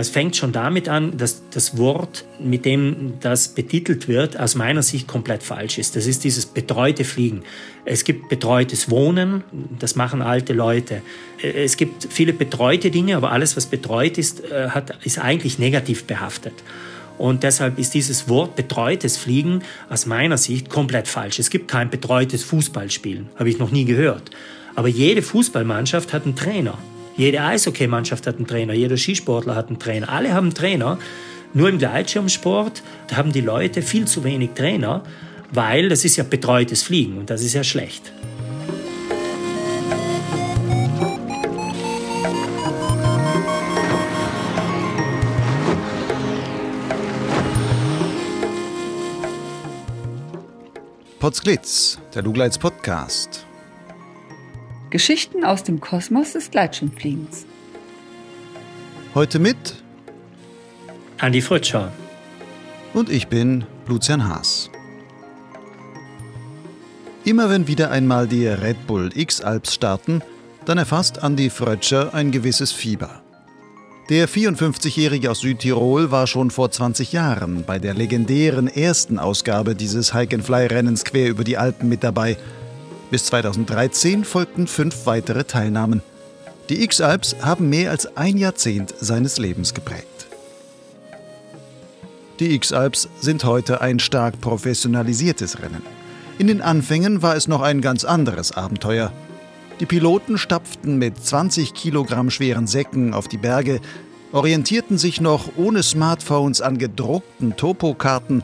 Das fängt schon damit an, dass das Wort, mit dem das betitelt wird, aus meiner Sicht komplett falsch ist. Das ist dieses betreute Fliegen. Es gibt betreutes Wohnen, das machen alte Leute. Es gibt viele betreute Dinge, aber alles, was betreut ist, äh, hat, ist eigentlich negativ behaftet. Und deshalb ist dieses Wort betreutes Fliegen aus meiner Sicht komplett falsch. Es gibt kein betreutes Fußballspielen, habe ich noch nie gehört. Aber jede Fußballmannschaft hat einen Trainer. Jede Eishockeymannschaft hat einen Trainer, jeder Skisportler hat einen Trainer. Alle haben einen Trainer. Nur im Gleitschirmsport haben die Leute viel zu wenig Trainer, weil das ist ja betreutes Fliegen und das ist ja schlecht. Potsglitz, der Lugleits Podcast. Geschichten aus dem Kosmos des Gleitschirmfliegens. Heute mit Andi Fritscher. Und ich bin Lucian Haas. Immer wenn wieder einmal die Red Bull X-Alps starten, dann erfasst Andi Frötscher ein gewisses Fieber. Der 54-Jährige aus Südtirol war schon vor 20 Jahren bei der legendären ersten Ausgabe dieses Hike-and-Fly-Rennens quer über die Alpen mit dabei – bis 2013 folgten fünf weitere Teilnahmen. Die X-Alps haben mehr als ein Jahrzehnt seines Lebens geprägt. Die X-Alps sind heute ein stark professionalisiertes Rennen. In den Anfängen war es noch ein ganz anderes Abenteuer. Die Piloten stapften mit 20 Kilogramm schweren Säcken auf die Berge, orientierten sich noch ohne Smartphones an gedruckten Topokarten,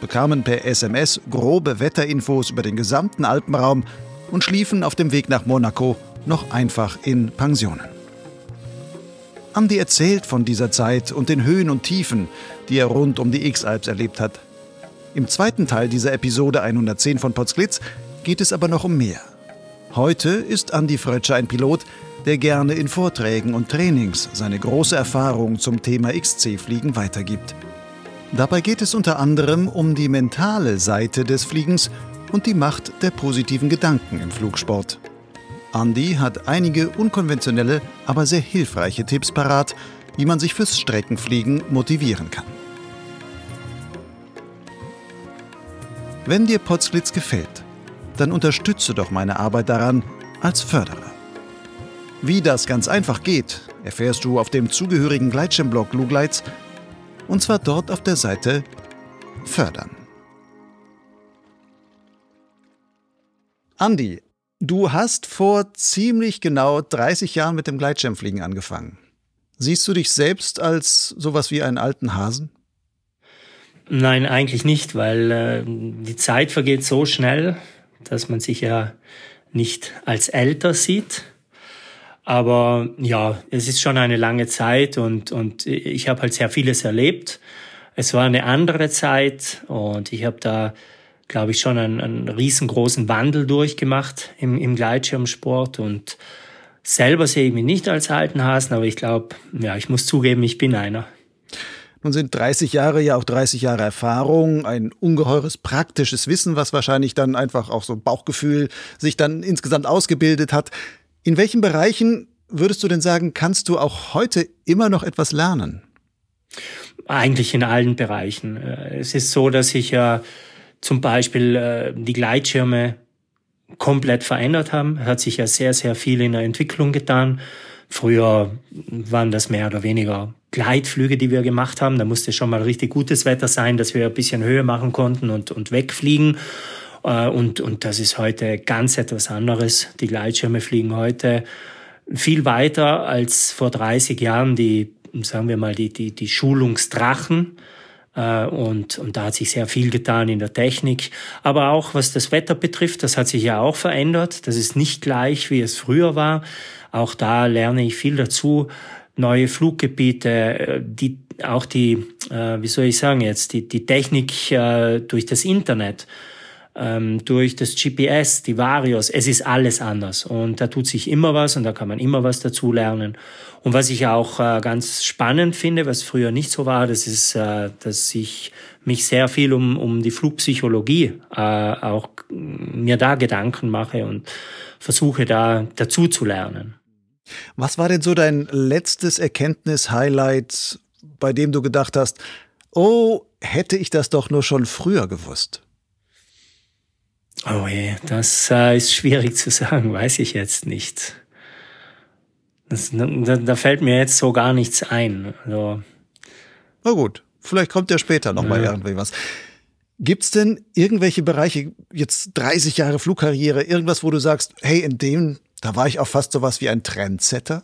bekamen per SMS grobe Wetterinfos über den gesamten Alpenraum und schliefen auf dem Weg nach Monaco noch einfach in Pensionen. Andy erzählt von dieser Zeit und den Höhen und Tiefen, die er rund um die X-Alps erlebt hat. Im zweiten Teil dieser Episode 110 von Potsglitz geht es aber noch um mehr. Heute ist Andy Frötscher ein Pilot, der gerne in Vorträgen und Trainings seine große Erfahrung zum Thema XC-Fliegen weitergibt. Dabei geht es unter anderem um die mentale Seite des Fliegens und die Macht der positiven Gedanken im Flugsport. Andy hat einige unkonventionelle, aber sehr hilfreiche Tipps parat, wie man sich fürs Streckenfliegen motivieren kann. Wenn dir Potsglitz gefällt, dann unterstütze doch meine Arbeit daran als Förderer. Wie das ganz einfach geht, erfährst du auf dem zugehörigen Gleitschirmblog Lugleits und zwar dort auf der Seite Fördern. Andi, du hast vor ziemlich genau 30 Jahren mit dem Gleitschirmfliegen angefangen. Siehst du dich selbst als sowas wie einen alten Hasen? Nein, eigentlich nicht, weil äh, die Zeit vergeht so schnell, dass man sich ja nicht als älter sieht. Aber ja, es ist schon eine lange Zeit und, und ich habe halt sehr vieles erlebt. Es war eine andere Zeit und ich habe da glaube ich, schon einen, einen riesengroßen Wandel durchgemacht im, im Gleitschirmsport und selber sehe ich mich nicht als alten Hasen, aber ich glaube, ja, ich muss zugeben, ich bin einer. Nun sind 30 Jahre ja auch 30 Jahre Erfahrung, ein ungeheures praktisches Wissen, was wahrscheinlich dann einfach auch so Bauchgefühl sich dann insgesamt ausgebildet hat. In welchen Bereichen würdest du denn sagen, kannst du auch heute immer noch etwas lernen? Eigentlich in allen Bereichen. Äh, es ist so, dass ich ja zum Beispiel äh, die Gleitschirme komplett verändert haben. Hat sich ja sehr, sehr viel in der Entwicklung getan. Früher waren das mehr oder weniger Gleitflüge, die wir gemacht haben. Da musste schon mal richtig gutes Wetter sein, dass wir ein bisschen Höhe machen konnten und, und wegfliegen. Äh, und, und das ist heute ganz etwas anderes. Die Gleitschirme fliegen heute viel weiter als vor 30 Jahren die, sagen wir mal, die, die, die Schulungsdrachen. Äh, und, und da hat sich sehr viel getan in der Technik. Aber auch was das Wetter betrifft, das hat sich ja auch verändert. Das ist nicht gleich, wie es früher war. Auch da lerne ich viel dazu. Neue Fluggebiete, äh, die, auch die, äh, wie soll ich sagen jetzt, die, die Technik durch das Internet ähm, durch das GPS, die Varios, es ist alles anders und da tut sich immer was und da kann man immer was dazu lernen. Und was ich auch äh, ganz spannend finde, was früher nicht so war, das ist, äh, dass ich mich sehr viel um, um die Flugpsychologie äh, auch mir da Gedanken mache und versuche da dazu zu lernen. Was war denn so dein letztes Erkenntnis-Highlight, bei dem du gedacht hast, oh, hätte ich das doch nur schon früher gewusst? Oh je, das äh, ist schwierig zu sagen, weiß ich jetzt nicht. Das, da, da, fällt mir jetzt so gar nichts ein. Also, Na gut, vielleicht kommt ja später nochmal ja. irgendwie was. Gibt's denn irgendwelche Bereiche, jetzt 30 Jahre Flugkarriere, irgendwas, wo du sagst, hey, in dem, da war ich auch fast sowas wie ein Trendsetter?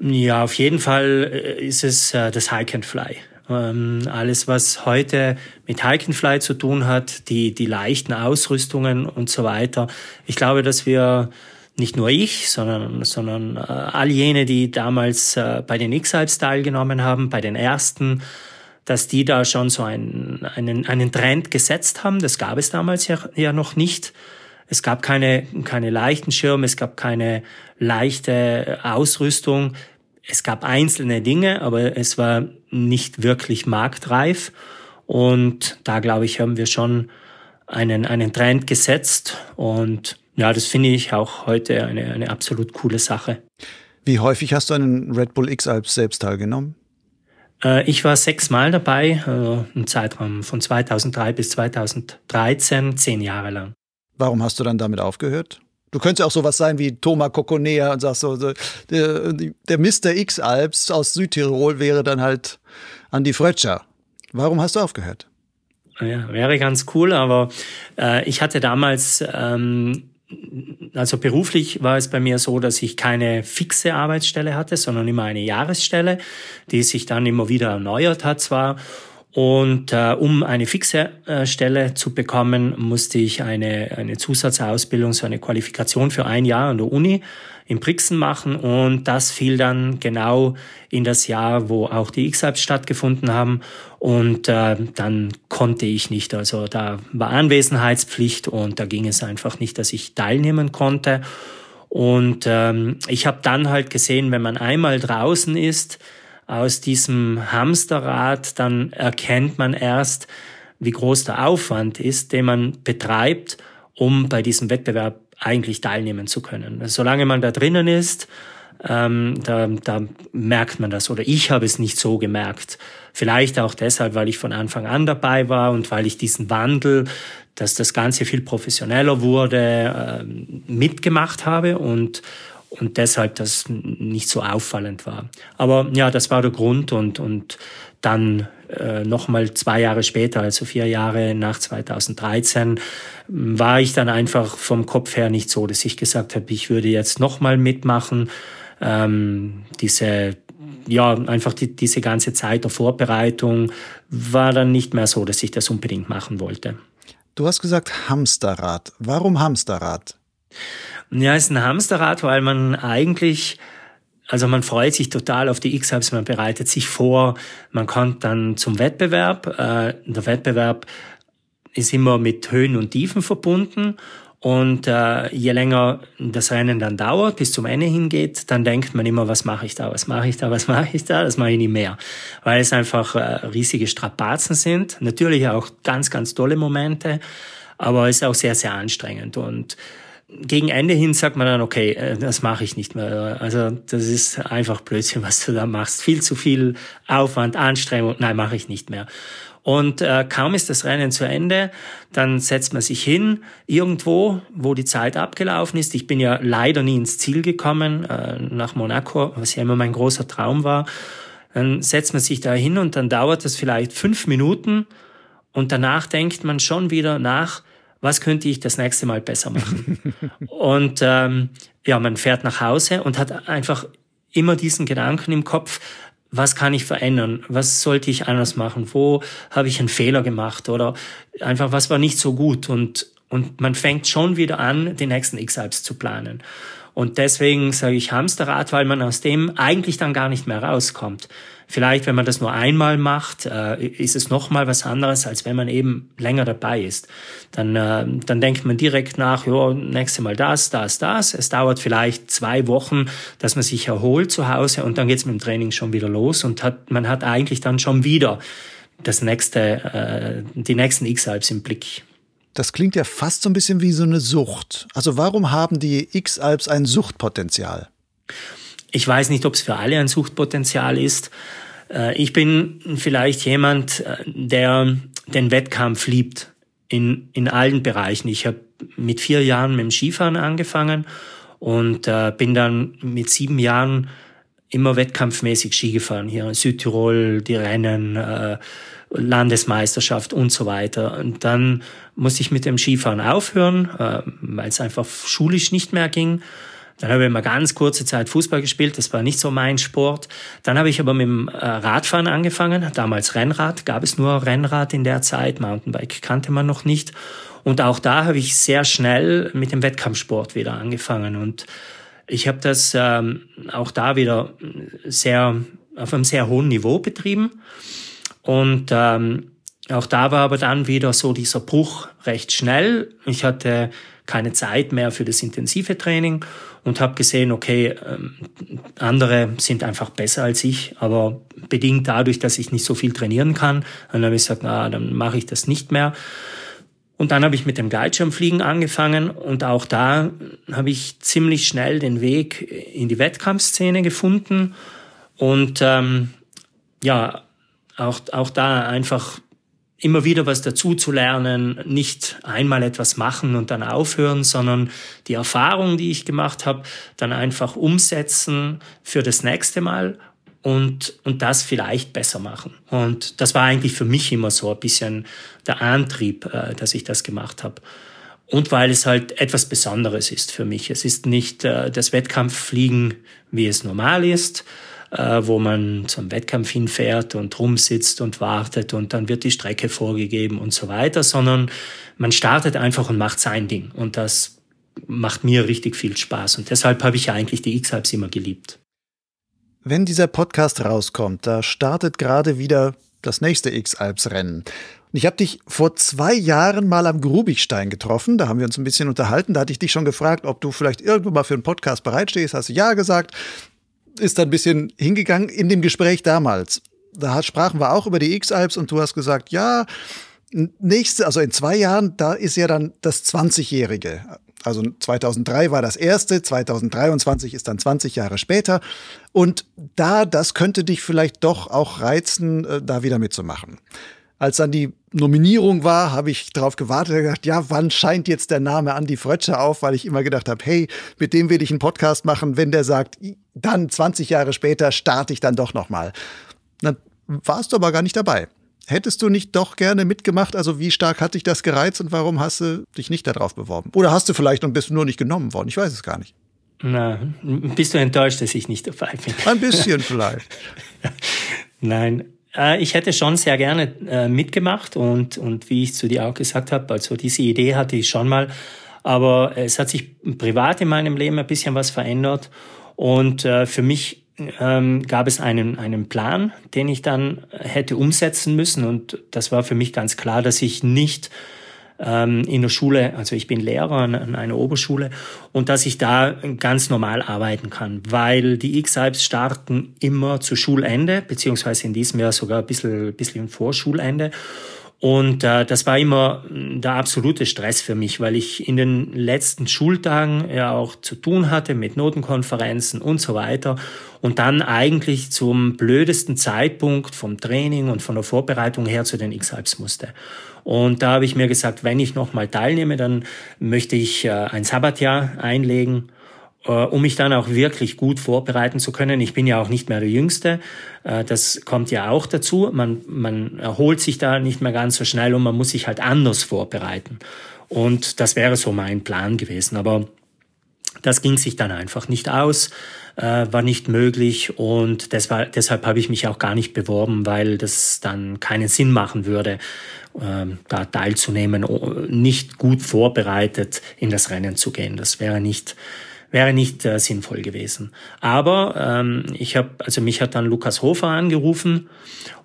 Ja, auf jeden Fall äh, ist es äh, das Hike and Fly. Ähm, alles, was heute mit Hike and Fly zu tun hat, die, die leichten Ausrüstungen und so weiter. Ich glaube, dass wir nicht nur ich, sondern, sondern äh, all jene, die damals äh, bei den X-Alps teilgenommen haben, bei den ersten, dass die da schon so einen, einen, einen Trend gesetzt haben. Das gab es damals ja, ja noch nicht. Es gab keine, keine leichten Schirme, es gab keine leichte Ausrüstung. Es gab einzelne Dinge, aber es war nicht wirklich marktreif. Und da, glaube ich, haben wir schon einen, einen Trend gesetzt. Und ja, das finde ich auch heute eine, eine absolut coole Sache. Wie häufig hast du einen Red Bull X-Alps selbst teilgenommen? Äh, ich war sechsmal dabei, also im Zeitraum von 2003 bis 2013, zehn Jahre lang. Warum hast du dann damit aufgehört? Du könntest ja auch sowas sein wie Thomas Kokonea und sagst so, der, der Mr. X-Alps aus Südtirol wäre dann halt Andi Frötscher. Warum hast du aufgehört? Ja, wäre ganz cool, aber äh, ich hatte damals ähm, also beruflich war es bei mir so, dass ich keine fixe Arbeitsstelle hatte, sondern immer eine Jahresstelle, die sich dann immer wieder erneuert hat zwar. Und äh, um eine fixe äh, Stelle zu bekommen, musste ich eine, eine Zusatzausbildung, so eine Qualifikation für ein Jahr an der Uni in Brixen machen. Und das fiel dann genau in das Jahr, wo auch die X-Alps stattgefunden haben. Und äh, dann konnte ich nicht. Also da war Anwesenheitspflicht und da ging es einfach nicht, dass ich teilnehmen konnte. Und ähm, ich habe dann halt gesehen, wenn man einmal draußen ist, aus diesem Hamsterrad, dann erkennt man erst, wie groß der Aufwand ist, den man betreibt, um bei diesem Wettbewerb eigentlich teilnehmen zu können. Solange man da drinnen ist, ähm, da, da merkt man das oder ich habe es nicht so gemerkt. Vielleicht auch deshalb, weil ich von Anfang an dabei war und weil ich diesen Wandel, dass das Ganze viel professioneller wurde, ähm, mitgemacht habe und und deshalb das nicht so auffallend war. Aber ja, das war der Grund und, und dann äh, nochmal zwei Jahre später, also vier Jahre nach 2013, war ich dann einfach vom Kopf her nicht so, dass ich gesagt habe, ich würde jetzt nochmal mitmachen. Ähm, diese ja, einfach die, diese ganze Zeit der Vorbereitung war dann nicht mehr so, dass ich das unbedingt machen wollte. Du hast gesagt Hamsterrad. Warum Hamsterrad? Ja, es ist ein Hamsterrad, weil man eigentlich, also man freut sich total auf die X-Hubs, man bereitet sich vor, man kommt dann zum Wettbewerb. Äh, der Wettbewerb ist immer mit Höhen und Tiefen verbunden. Und äh, je länger das Rennen dann dauert, bis zum Ende hingeht, dann denkt man immer, was mache ich da, was mache ich da, was mache ich da, das mache ich nie mehr. Weil es einfach äh, riesige Strapazen sind, natürlich auch ganz, ganz tolle Momente, aber es ist auch sehr, sehr anstrengend. Und gegen Ende hin sagt man dann, okay, äh, das mache ich nicht mehr. Also das ist einfach Blödsinn, was du da machst. Viel zu viel Aufwand, Anstrengung, nein, mache ich nicht mehr. Und äh, kaum ist das Rennen zu Ende, dann setzt man sich hin, irgendwo, wo die Zeit abgelaufen ist. Ich bin ja leider nie ins Ziel gekommen, äh, nach Monaco, was ja immer mein großer Traum war. Dann setzt man sich da hin und dann dauert das vielleicht fünf Minuten und danach denkt man schon wieder nach, was könnte ich das nächste Mal besser machen? und ähm, ja, man fährt nach Hause und hat einfach immer diesen Gedanken im Kopf, was kann ich verändern? Was sollte ich anders machen? Wo habe ich einen Fehler gemacht? Oder einfach, was war nicht so gut? Und, und man fängt schon wieder an, die nächsten X-Alps zu planen. Und deswegen sage ich Hamsterrad, weil man aus dem eigentlich dann gar nicht mehr rauskommt. Vielleicht, wenn man das nur einmal macht, äh, ist es noch mal was anderes, als wenn man eben länger dabei ist. Dann, äh, dann denkt man direkt nach, ja, nächste Mal das, das, das. Es dauert vielleicht zwei Wochen, dass man sich erholt zu Hause und dann geht's mit dem Training schon wieder los und hat, man hat eigentlich dann schon wieder das nächste, äh, die nächsten X-Alps im Blick. Das klingt ja fast so ein bisschen wie so eine Sucht. Also warum haben die X-Alps ein Suchtpotenzial? Ich weiß nicht, ob es für alle ein Suchtpotenzial ist. Äh, ich bin vielleicht jemand, äh, der den Wettkampf liebt in, in allen Bereichen. Ich habe mit vier Jahren mit dem Skifahren angefangen und äh, bin dann mit sieben Jahren immer wettkampfmäßig Ski gefahren. Hier in Südtirol, die Rennen, Landesmeisterschaft und so weiter. Und dann musste ich mit dem Skifahren aufhören, weil es einfach schulisch nicht mehr ging. Dann habe ich mal ganz kurze Zeit Fußball gespielt, das war nicht so mein Sport. Dann habe ich aber mit dem äh, Radfahren angefangen, damals Rennrad, gab es nur Rennrad in der Zeit, Mountainbike kannte man noch nicht. Und auch da habe ich sehr schnell mit dem Wettkampfsport wieder angefangen. Und ich habe das ähm, auch da wieder sehr auf einem sehr hohen Niveau betrieben. Und ähm, auch da war aber dann wieder so dieser Bruch recht schnell. Ich hatte keine Zeit mehr für das intensive Training und habe gesehen, okay, ähm, andere sind einfach besser als ich, aber bedingt dadurch, dass ich nicht so viel trainieren kann. Dann habe ich gesagt, na, dann mache ich das nicht mehr. Und dann habe ich mit dem Gleitschirmfliegen angefangen und auch da habe ich ziemlich schnell den Weg in die Wettkampfszene gefunden und ähm, ja, auch, auch da einfach immer wieder was dazu zu lernen, nicht einmal etwas machen und dann aufhören, sondern die Erfahrung, die ich gemacht habe, dann einfach umsetzen für das nächste Mal und, und das vielleicht besser machen. Und das war eigentlich für mich immer so ein bisschen der Antrieb, äh, dass ich das gemacht habe. Und weil es halt etwas Besonderes ist für mich. Es ist nicht äh, das Wettkampffliegen, wie es normal ist, wo man zum Wettkampf hinfährt und rumsitzt und wartet und dann wird die Strecke vorgegeben und so weiter, sondern man startet einfach und macht sein Ding. Und das macht mir richtig viel Spaß. Und deshalb habe ich eigentlich die X-Hypes immer geliebt. Wenn dieser Podcast rauskommt, da startet gerade wieder das nächste X-Alps-Rennen. Und ich habe dich vor zwei Jahren mal am Grubigstein getroffen. Da haben wir uns ein bisschen unterhalten. Da hatte ich dich schon gefragt, ob du vielleicht irgendwo mal für einen Podcast bereitstehst. Hast du ja gesagt ist dann ein bisschen hingegangen in dem Gespräch damals. Da sprachen wir auch über die X-Alps und du hast gesagt, ja, nächste, also in zwei Jahren, da ist ja dann das 20-Jährige. Also 2003 war das erste, 2023 ist dann 20 Jahre später. Und da, das könnte dich vielleicht doch auch reizen, äh, da wieder mitzumachen als dann die Nominierung war, habe ich darauf gewartet und gedacht, ja, wann scheint jetzt der Name Andy Frötscher auf? Weil ich immer gedacht habe, hey, mit dem will ich einen Podcast machen, wenn der sagt, dann 20 Jahre später starte ich dann doch nochmal. Dann warst du aber gar nicht dabei. Hättest du nicht doch gerne mitgemacht? Also wie stark hat dich das gereizt und warum hast du dich nicht darauf beworben? Oder hast du vielleicht und bist nur nicht genommen worden? Ich weiß es gar nicht. Na, bist du enttäuscht, dass ich nicht dabei bin? Ein bisschen vielleicht. Nein, ich hätte schon sehr gerne äh, mitgemacht und, und wie ich zu dir auch gesagt habe, also diese Idee hatte ich schon mal, aber es hat sich privat in meinem Leben ein bisschen was verändert und äh, für mich ähm, gab es einen, einen Plan, den ich dann hätte umsetzen müssen und das war für mich ganz klar, dass ich nicht ähm, in der Schule, also ich bin Lehrer an, an einer Oberschule und dass ich da ganz normal arbeiten kann, weil die X-Hypes starten immer zu Schulende, beziehungsweise in diesem Jahr sogar ein bisschen, bisschen vor Schulende. Und äh, das war immer der absolute Stress für mich, weil ich in den letzten Schultagen ja auch zu tun hatte mit Notenkonferenzen und so weiter. Und dann eigentlich zum blödesten Zeitpunkt vom Training und von der Vorbereitung her zu den X-Hypes musste. Und da habe ich mir gesagt, wenn ich nochmal teilnehme, dann möchte ich äh, ein Sabbatjahr einlegen um mich dann auch wirklich gut vorbereiten zu können. Ich bin ja auch nicht mehr der Jüngste. Äh, das kommt ja auch dazu. Man, man erholt sich da nicht mehr ganz so schnell und man muss sich halt anders vorbereiten. Und das wäre so mein Plan gewesen. Aber das ging sich dann einfach nicht aus, äh, war nicht möglich und war, deshalb habe ich mich auch gar nicht beworben, weil das dann keinen Sinn machen würde, äh, da teilzunehmen, nicht gut vorbereitet in das Rennen zu gehen. Das wäre nicht wäre nicht äh, sinnvoll gewesen. Aber ähm, ich habe, also mich hat dann Lukas Hofer angerufen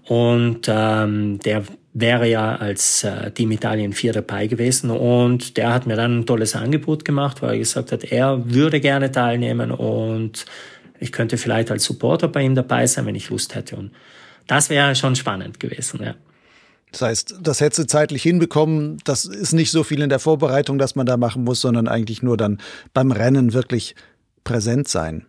und ähm, der wäre ja als äh, Team Italien 4 dabei gewesen und der hat mir dann ein tolles Angebot gemacht, weil er gesagt hat, er würde gerne teilnehmen und ich könnte vielleicht als Supporter bei ihm dabei sein, wenn ich Lust hätte. Und das wäre schon spannend gewesen, ja. Das heißt, das hättest du zeitlich hinbekommen. Das ist nicht so viel in der Vorbereitung, dass man da machen muss, sondern eigentlich nur dann beim Rennen wirklich präsent sein.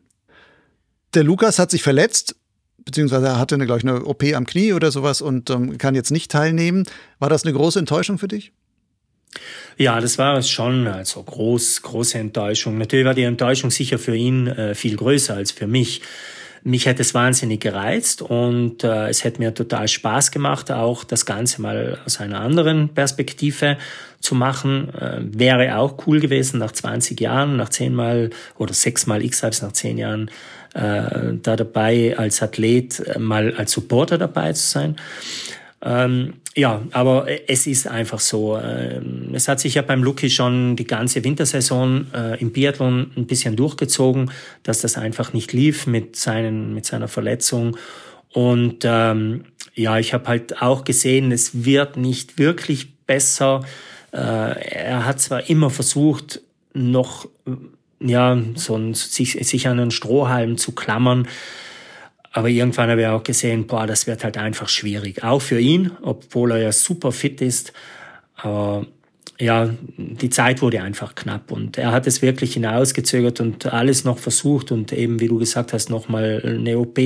Der Lukas hat sich verletzt. beziehungsweise er hatte, glaube ich, eine OP am Knie oder sowas und ähm, kann jetzt nicht teilnehmen. War das eine große Enttäuschung für dich? Ja, das war es schon, also groß, große Enttäuschung. Natürlich war die Enttäuschung sicher für ihn äh, viel größer als für mich. Mich hätte es wahnsinnig gereizt und äh, es hätte mir total Spaß gemacht, auch das Ganze mal aus einer anderen Perspektive zu machen. Äh, wäre auch cool gewesen, nach 20 Jahren, nach zehnmal oder sechsmal X-Hypes nach zehn Jahren äh, da dabei als Athlet, äh, mal als Supporter dabei zu sein. Ähm, ja, aber es ist einfach so. Ähm, es hat sich ja beim Lucky schon die ganze Wintersaison äh, im Biathlon ein bisschen durchgezogen, dass das einfach nicht lief mit, seinen, mit seiner Verletzung. Und ähm, ja, ich habe halt auch gesehen, es wird nicht wirklich besser. Äh, er hat zwar immer versucht, noch ja, so sich, sich an einen Strohhalm zu klammern, aber irgendwann habe ich auch gesehen, boah, das wird halt einfach schwierig. Auch für ihn, obwohl er ja super fit ist. Aber ja, die Zeit wurde einfach knapp und er hat es wirklich hinausgezögert und alles noch versucht und eben, wie du gesagt hast, nochmal eine OP.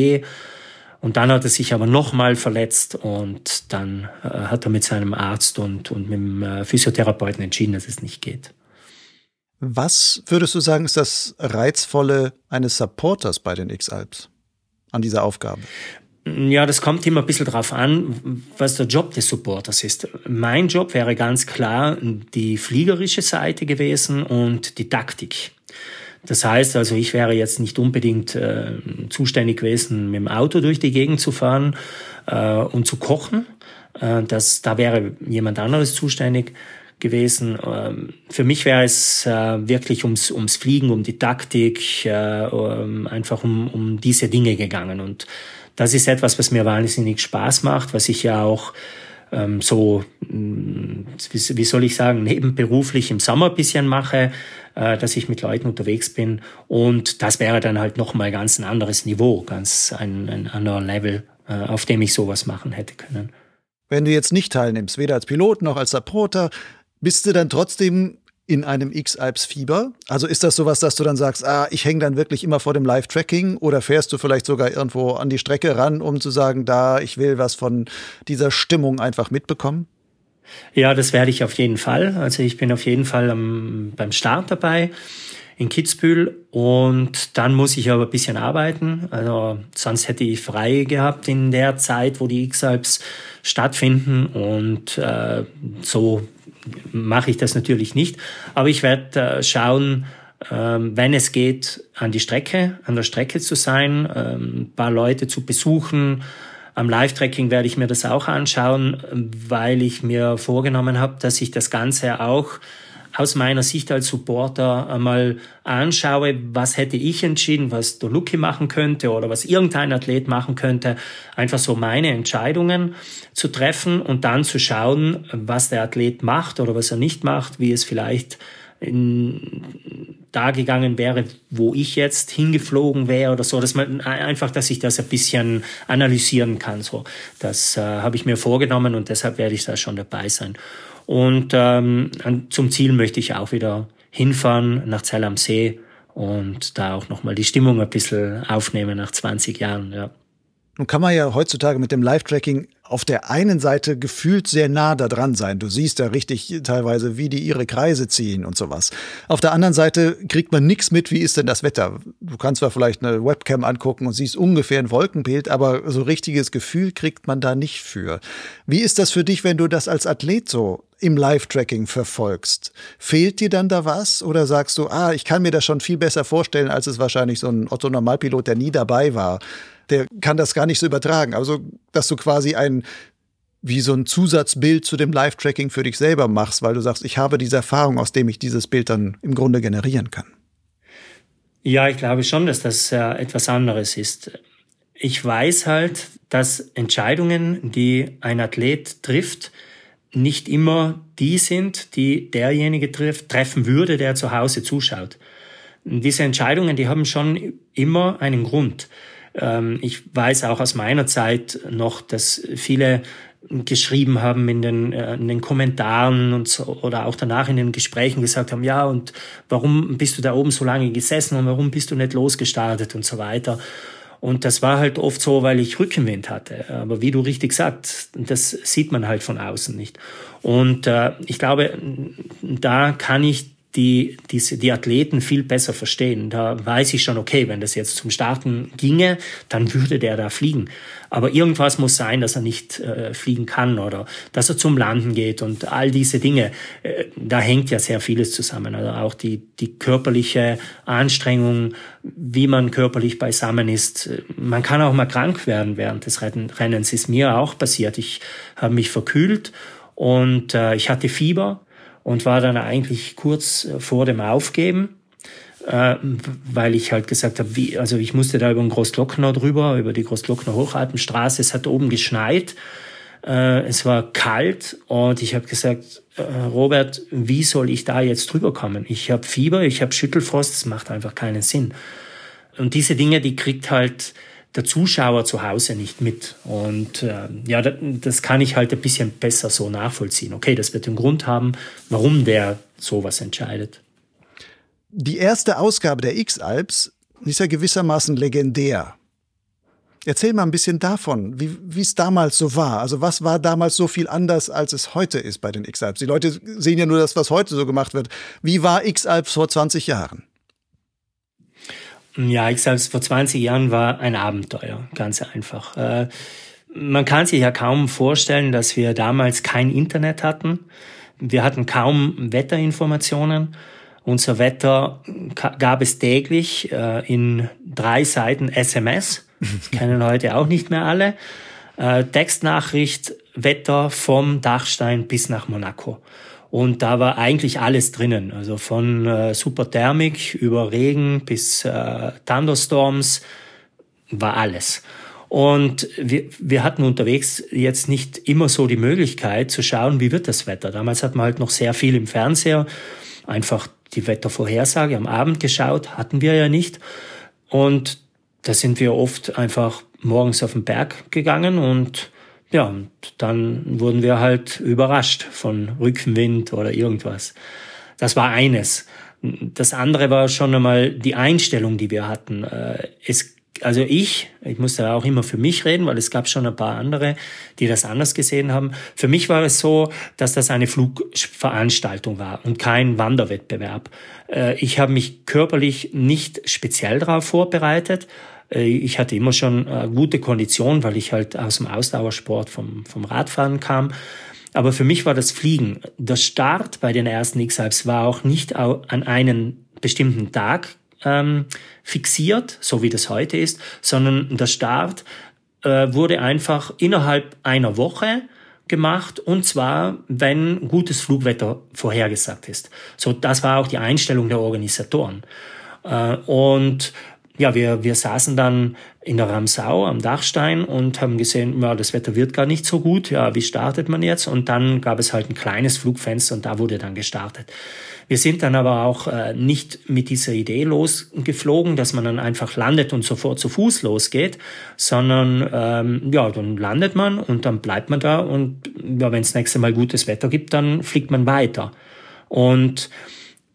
Und dann hat er sich aber nochmal verletzt und dann äh, hat er mit seinem Arzt und, und mit dem äh, Physiotherapeuten entschieden, dass es nicht geht. Was würdest du sagen, ist das Reizvolle eines Supporters bei den X-Alps? An dieser Aufgabe? Ja, das kommt immer ein bisschen drauf an, was der Job des Supporters ist. Mein Job wäre ganz klar die fliegerische Seite gewesen und die Taktik. Das heißt also, ich wäre jetzt nicht unbedingt äh, zuständig gewesen, mit dem Auto durch die Gegend zu fahren äh, und zu kochen. Äh, das, da wäre jemand anderes zuständig gewesen. Ähm, für mich wäre es äh, wirklich ums, ums Fliegen, um die Taktik, äh, einfach um, um diese Dinge gegangen. Und das ist etwas, was mir wahnsinnig Spaß macht, was ich ja auch ähm, so, mm, wie soll ich sagen, nebenberuflich im Sommer bisschen mache, äh, dass ich mit Leuten unterwegs bin. Und das wäre dann halt nochmal ganz ein anderes Niveau, ganz ein, ein anderer Level, auf dem ich sowas machen hätte können. Wenn du jetzt nicht teilnimmst, weder als Pilot noch als Supporter, bist du dann trotzdem in einem X-Alps-Fieber? Also ist das sowas, dass du dann sagst, ah, ich hänge dann wirklich immer vor dem Live-Tracking oder fährst du vielleicht sogar irgendwo an die Strecke ran, um zu sagen, da, ich will was von dieser Stimmung einfach mitbekommen? Ja, das werde ich auf jeden Fall. Also ich bin auf jeden Fall am, beim Start dabei in Kitzbühel und dann muss ich aber ein bisschen arbeiten. Also sonst hätte ich frei gehabt in der Zeit, wo die X-Alps stattfinden und äh, so mache ich das natürlich nicht. Aber ich werde äh, schauen, ähm, wenn es geht, an die Strecke, an der Strecke zu sein, ähm, ein paar Leute zu besuchen. Am Live-Tracking werde ich mir das auch anschauen, weil ich mir vorgenommen habe, dass ich das Ganze auch aus meiner Sicht als Supporter einmal anschaue, was hätte ich entschieden, was der Lucky machen könnte oder was irgendein Athlet machen könnte, einfach so meine Entscheidungen zu treffen und dann zu schauen, was der Athlet macht oder was er nicht macht, wie es vielleicht in, da gegangen wäre, wo ich jetzt hingeflogen wäre oder so, dass man einfach, dass ich das ein bisschen analysieren kann. So, das äh, habe ich mir vorgenommen und deshalb werde ich da schon dabei sein. Und ähm, zum Ziel möchte ich auch wieder hinfahren nach Zell am See und da auch nochmal die Stimmung ein bisschen aufnehmen nach 20 Jahren. Ja. Nun kann man ja heutzutage mit dem Live-Tracking auf der einen Seite gefühlt sehr nah da dran sein. Du siehst ja richtig teilweise, wie die ihre Kreise ziehen und sowas. Auf der anderen Seite kriegt man nichts mit, wie ist denn das Wetter. Du kannst zwar vielleicht eine Webcam angucken und siehst ungefähr ein Wolkenbild, aber so richtiges Gefühl kriegt man da nicht für. Wie ist das für dich, wenn du das als Athlet so im Live-Tracking verfolgst? Fehlt dir dann da was oder sagst du, ah, ich kann mir das schon viel besser vorstellen, als es wahrscheinlich so ein Otto-Normalpilot, der nie dabei war, der kann das gar nicht so übertragen. Also, dass du quasi ein wie so ein Zusatzbild zu dem Live-Tracking für dich selber machst, weil du sagst, ich habe diese Erfahrung, aus dem ich dieses Bild dann im Grunde generieren kann. Ja, ich glaube schon, dass das äh, etwas anderes ist. Ich weiß halt, dass Entscheidungen, die ein Athlet trifft, nicht immer die sind, die derjenige trifft, treffen würde, der zu Hause zuschaut. Diese Entscheidungen, die haben schon immer einen Grund. Ähm, ich weiß auch aus meiner Zeit noch, dass viele geschrieben haben in den, äh, in den Kommentaren und so, oder auch danach in den Gesprächen gesagt haben, ja, und warum bist du da oben so lange gesessen und warum bist du nicht losgestartet und so weiter. Und das war halt oft so, weil ich Rückenwind hatte. Aber wie du richtig sagst, das sieht man halt von außen nicht. Und äh, ich glaube, da kann ich die, die, die Athleten viel besser verstehen. Da weiß ich schon, okay, wenn das jetzt zum Starten ginge, dann würde der da fliegen. Aber irgendwas muss sein, dass er nicht äh, fliegen kann oder dass er zum Landen geht und all diese Dinge. Äh, da hängt ja sehr vieles zusammen. Also auch die, die körperliche Anstrengung, wie man körperlich beisammen ist. Man kann auch mal krank werden während des Rennens. Ist mir auch passiert. Ich habe mich verkühlt und äh, ich hatte Fieber und war dann eigentlich kurz äh, vor dem Aufgeben, äh, weil ich halt gesagt habe, wie, also ich musste da über den Großglockner drüber, über die Großglockner Hochalpenstraße. Es hat oben geschneit, äh, es war kalt und ich habe gesagt, äh, Robert, wie soll ich da jetzt drüber kommen? Ich habe Fieber, ich habe Schüttelfrost, das macht einfach keinen Sinn. Und diese Dinge, die kriegt halt der Zuschauer zu Hause nicht mit. Und äh, ja, das, kann ich halt ein bisschen besser so nachvollziehen. Okay, das wird den Grund haben, warum der sowas entscheidet. Die erste Ausgabe der X-Alps ist ja gewissermaßen legendär. Erzähl mal ein bisschen davon, wie es damals so war. Also was war damals so viel anders, als es heute ist bei den X-Alps? Die Leute sehen ja nur das, was heute so gemacht wird. Wie war X-Alps vor 20 Jahren? Ja, ich sage es, vor 20 Jahren war ein Abenteuer, ganz einfach. Äh, man kann sich ja kaum vorstellen, dass wir damals kein Internet hatten. Wir hatten kaum Wetterinformationen. Unser Wetter gab es täglich äh, in drei Seiten SMS. Das kennen heute auch nicht mehr alle. Äh, Textnachricht, Wetter vom Dachstein bis nach Monaco. Und da war eigentlich alles drinnen, also von äh, Superthermik über Regen bis äh, Thunderstorms war alles. Und wir, wir hatten unterwegs jetzt nicht immer so die Möglichkeit zu schauen, wie wird das Wetter. Damals hat man halt noch sehr viel im Fernseher, einfach die Wettervorhersage am Abend geschaut, hatten wir ja nicht. Und da sind wir oft einfach morgens auf den Berg gegangen und ja, und dann wurden wir halt überrascht von Rückenwind oder irgendwas. Das war eines. Das andere war schon einmal die Einstellung, die wir hatten. Äh, es, also ich, ich musste auch immer für mich reden, weil es gab schon ein paar andere, die das anders gesehen haben. Für mich war es so, dass das eine Flugveranstaltung war und kein Wanderwettbewerb. Äh, ich habe mich körperlich nicht speziell darauf vorbereitet, ich hatte immer schon äh, gute Kondition, weil ich halt aus dem Ausdauersport vom, vom Radfahren kam. Aber für mich war das Fliegen. Der Start bei den ersten X-Alps war auch nicht an einen bestimmten Tag ähm, fixiert, so wie das heute ist, sondern der Start äh, wurde einfach innerhalb einer Woche gemacht und zwar, wenn gutes Flugwetter vorhergesagt ist. So, das war auch die Einstellung der Organisatoren. Äh, und ja, wir, wir saßen dann in der Ramsau am Dachstein und haben gesehen, ja, das Wetter wird gar nicht so gut. Ja, wie startet man jetzt? Und dann gab es halt ein kleines Flugfenster und da wurde dann gestartet. Wir sind dann aber auch äh, nicht mit dieser Idee losgeflogen, dass man dann einfach landet und sofort zu Fuß losgeht, sondern ähm, ja, dann landet man und dann bleibt man da und ja, wenn es nächste Mal gutes Wetter gibt, dann fliegt man weiter. Und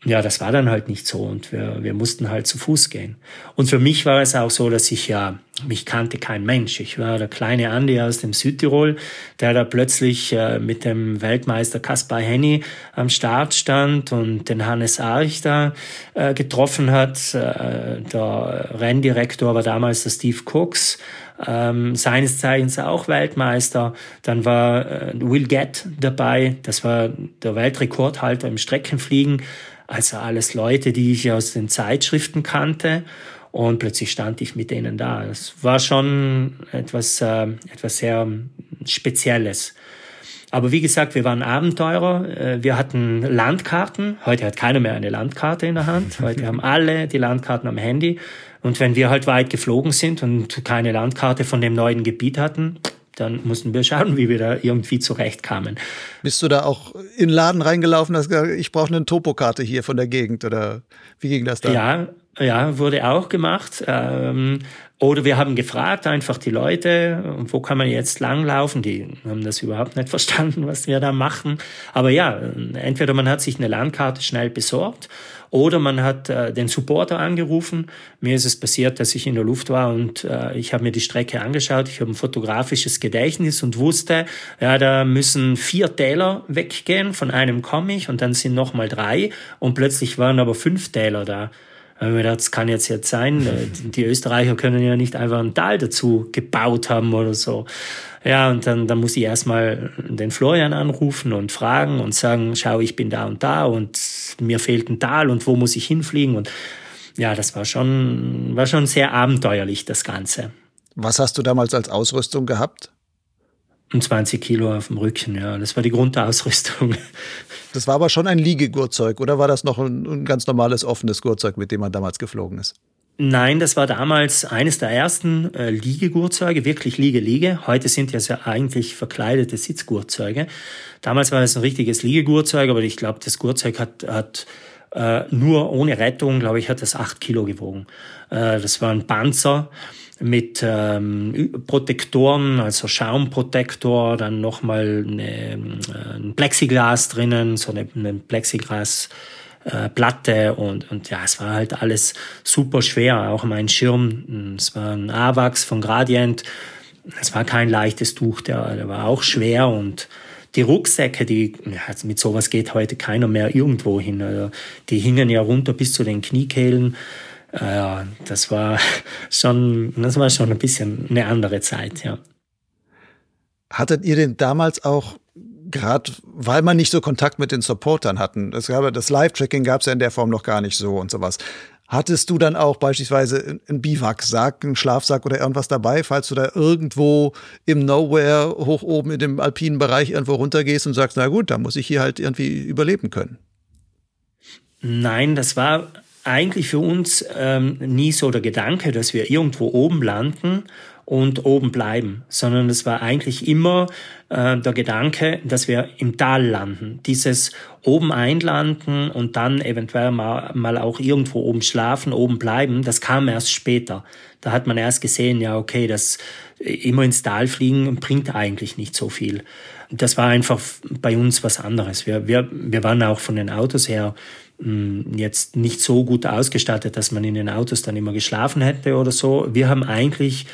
ja, das war dann halt nicht so und wir, wir mussten halt zu Fuß gehen. Und für mich war es auch so, dass ich ja, mich kannte kein Mensch. Ich war der kleine Andi aus dem Südtirol, der da plötzlich äh, mit dem Weltmeister Kaspar Henny am Start stand und den Hannes Arch da äh, getroffen hat. Äh, der Renndirektor war damals der Steve Cooks. Ähm, seines Zeichens auch Weltmeister. Dann war äh, Will Gett dabei, das war der Weltrekordhalter im Streckenfliegen. Also alles Leute, die ich aus den Zeitschriften kannte. Und plötzlich stand ich mit denen da. Das war schon etwas, äh, etwas sehr Spezielles. Aber wie gesagt, wir waren Abenteurer. Äh, wir hatten Landkarten. Heute hat keiner mehr eine Landkarte in der Hand. Heute haben alle die Landkarten am Handy. Und wenn wir halt weit geflogen sind und keine Landkarte von dem neuen Gebiet hatten, dann mussten wir schauen, wie wir da irgendwie zurechtkamen. Bist du da auch in den Laden reingelaufen, hast gesagt, ich brauche eine Topokarte hier von der Gegend oder wie ging das da? Ja, ja, wurde auch gemacht. Ähm, oder wir haben gefragt einfach die Leute, wo kann man jetzt langlaufen? Die haben das überhaupt nicht verstanden, was wir da machen. Aber ja, entweder man hat sich eine Landkarte schnell besorgt Oder man hat äh, den Supporter angerufen. Mir ist es passiert, dass ich in der Luft war und äh, ich habe mir die Strecke angeschaut. Ich habe ein fotografisches Gedächtnis und wusste, ja, da müssen vier Täler weggehen. Von einem komme ich und dann sind noch mal drei und plötzlich waren aber fünf Täler da. Das kann jetzt jetzt sein. Äh, die Österreicher können ja nicht einfach ein Tal dazu gebaut haben oder so. Ja, und dann, dann muss ich erstmal den Florian anrufen und fragen und sagen, schau, ich bin da und da und mir fehlt ein Tal und wo muss ich hinfliegen? Und ja, das war schon, war schon sehr abenteuerlich, das Ganze. Was hast du damals als Ausrüstung gehabt? Und 20 Kilo auf dem Rücken, ja. Das war die Grundausrüstung. Das war aber schon ein Liegegurtzeug, oder war das noch ein, ein ganz normales offenes Gurtzeug, mit dem man damals geflogen ist? Nein, das war damals eines der ersten äh, Liegegurtzeuge, wirklich Liege-Liege. Heute sind das ja eigentlich verkleidete Sitzgurtzeuge. Damals war es ein richtiges Liegegurtzeug, aber ich glaube, das Gurtzeug hat, hat äh, nur ohne Rettung, glaube ich, hat das acht Kilo gewogen. Äh, das war ein Panzer mit ähm, Protektoren, also Schaumprotektor, dann nochmal eine, äh, ein Plexiglas drinnen, so eine, eine Plexiglas äh, Platte und, und ja, es war halt alles super schwer, auch mein Schirm, es war ein AVAX von Gradient, es war kein leichtes Tuch, der, der war auch schwer und die Rucksäcke, die, ja, also mit sowas geht heute keiner mehr irgendwo hin, also die hingen ja runter bis zu den Kniekehlen, ja, das war schon, das war schon ein bisschen eine andere Zeit, ja. Hattet ihr denn damals auch gerade, weil man nicht so Kontakt mit den Supportern hatten, das, das Live-Tracking gab es ja in der Form noch gar nicht so und sowas. Hattest du dann auch beispielsweise einen Biwaksack, einen Schlafsack oder irgendwas dabei, falls du da irgendwo im Nowhere hoch oben in dem alpinen Bereich irgendwo runtergehst und sagst, na gut, da muss ich hier halt irgendwie überleben können? Nein, das war eigentlich für uns ähm, nie so der Gedanke, dass wir irgendwo oben landen und oben bleiben, sondern es war eigentlich immer äh, der Gedanke, dass wir im Tal landen. Dieses oben einlanden und dann eventuell mal, mal auch irgendwo oben schlafen, oben bleiben, das kam erst später. Da hat man erst gesehen, ja, okay, das immer ins Tal fliegen bringt eigentlich nicht so viel. Das war einfach bei uns was anderes. Wir, wir, wir waren auch von den Autos her jetzt nicht so gut ausgestattet, dass man in den Autos dann immer geschlafen hätte oder so. Wir haben eigentlich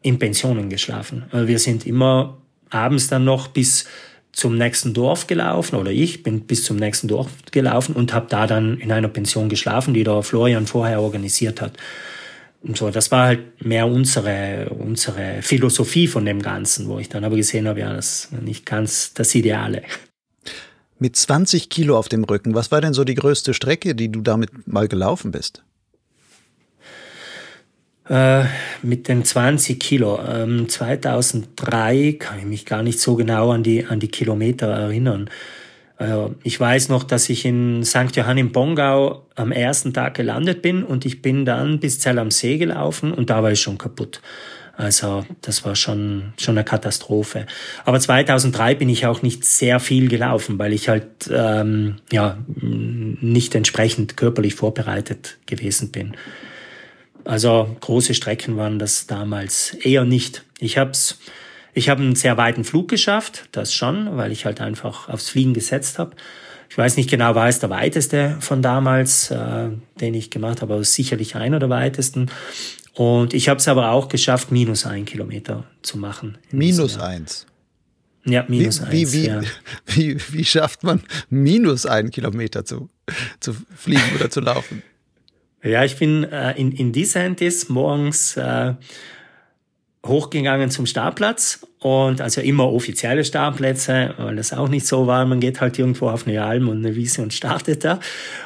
in Pensionen geschlafen. Wir sind immer abends dann noch bis zum nächsten Dorf gelaufen oder ich bin bis zum nächsten Dorf gelaufen und habe da dann in einer Pension geschlafen, die der Florian vorher organisiert hat. Und so, das war halt mehr unsere, unsere Philosophie von dem Ganzen, wo ich dann aber gesehen habe, ja, das ist nicht ganz das Ideale. Mit 20 Kilo auf dem Rücken, was war denn so die größte Strecke, die du damit mal gelaufen bist? Äh, mit den 20 Kilo. Ähm, 2003 kann ich mich gar nicht so genau an die, an die Kilometer erinnern. Äh, ich weiß noch, dass ich in St. Johann im Bongau am ersten Tag gelandet bin und ich bin dann bis Zell am See gelaufen und da war ich schon kaputt. Also das war schon, schon eine Katastrophe. Aber 2003 bin ich auch nicht sehr viel gelaufen, weil ich halt ähm, ja, nicht entsprechend körperlich vorbereitet gewesen bin. Also große Strecken waren das damals eher nicht. Ich habe ich hab einen sehr weiten Flug geschafft, das schon, weil ich halt einfach aufs Fliegen gesetzt habe. Ich weiß nicht genau, war es der weiteste von damals, äh, den ich gemacht habe, aber sicherlich einer der weitesten. Und ich habe es aber auch geschafft, minus ein Kilometer zu machen. Minus eins. Ja, minus wie, eins. Wie, ja. wie, wie, schafft man minus einen Kilometer zu, zu fliegen oder zu laufen? Ja, ich bin äh, in, in Desantis morgens äh, hochgegangen zum Startplatz und also immer offizielle Startplätze, weil das auch nicht so war. Man geht halt irgendwo auf eine Alm und eine Wiese und startet da.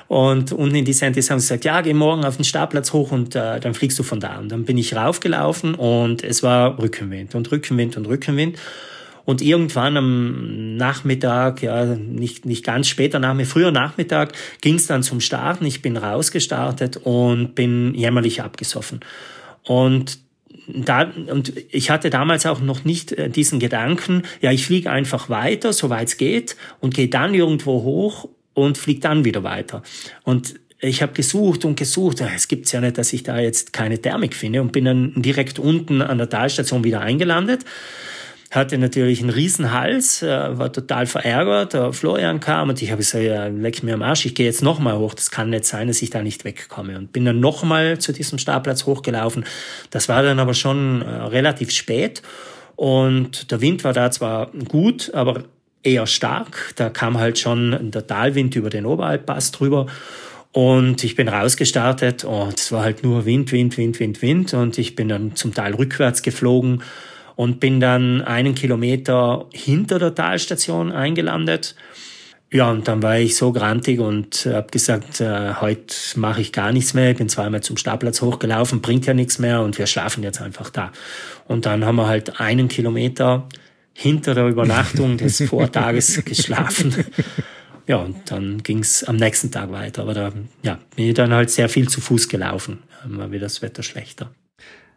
Und unten in die Sentis haben sie gesagt, ja, geh morgen auf den Startplatz hoch und äh, dann fliegst du von da. Und dann bin ich raufgelaufen und es war Rückenwind und Rückenwind und Rückenwind. Und irgendwann am Nachmittag, ja, nicht, nicht ganz später Nachmittag, früher Nachmittag, ging es dann zum Starten. Ich bin rausgestartet und bin jämmerlich abgesoffen. Und da, und ich hatte damals auch noch nicht äh, diesen Gedanken, ja, ich fliege einfach weiter, soweit es geht, und gehe dann irgendwo hoch und fliege dann wieder weiter. Und ich habe gesucht und gesucht. Es gibt's ja nicht, dass ich da jetzt keine Thermik finde und bin dann direkt unten an der Talstation wieder eingelandet. Hatte natürlich einen riesen Hals, äh, war total verärgert. Der Florian kam und ich habe gesagt, ja, leck mir am Arsch, ich gehe jetzt nochmal hoch. Das kann nicht sein, dass ich da nicht wegkomme. Und bin dann nochmal zu diesem Startplatz hochgelaufen. Das war dann aber schon äh, relativ spät. Und der Wind war da zwar gut, aber eher stark. Da kam halt schon der Talwind über den Oberalppass drüber. Und ich bin rausgestartet und es war halt nur Wind, Wind, Wind, Wind, Wind. Und ich bin dann zum Teil rückwärts geflogen und bin dann einen Kilometer hinter der Talstation eingelandet. Ja, und dann war ich so grantig und habe gesagt, äh, heute mache ich gar nichts mehr. Ich bin zweimal zum Startplatz hochgelaufen, bringt ja nichts mehr und wir schlafen jetzt einfach da. Und dann haben wir halt einen Kilometer hinter der Übernachtung des Vortages geschlafen. Ja, und dann ging es am nächsten Tag weiter. Aber da ja, bin ich dann halt sehr viel zu Fuß gelaufen. War wieder das Wetter schlechter.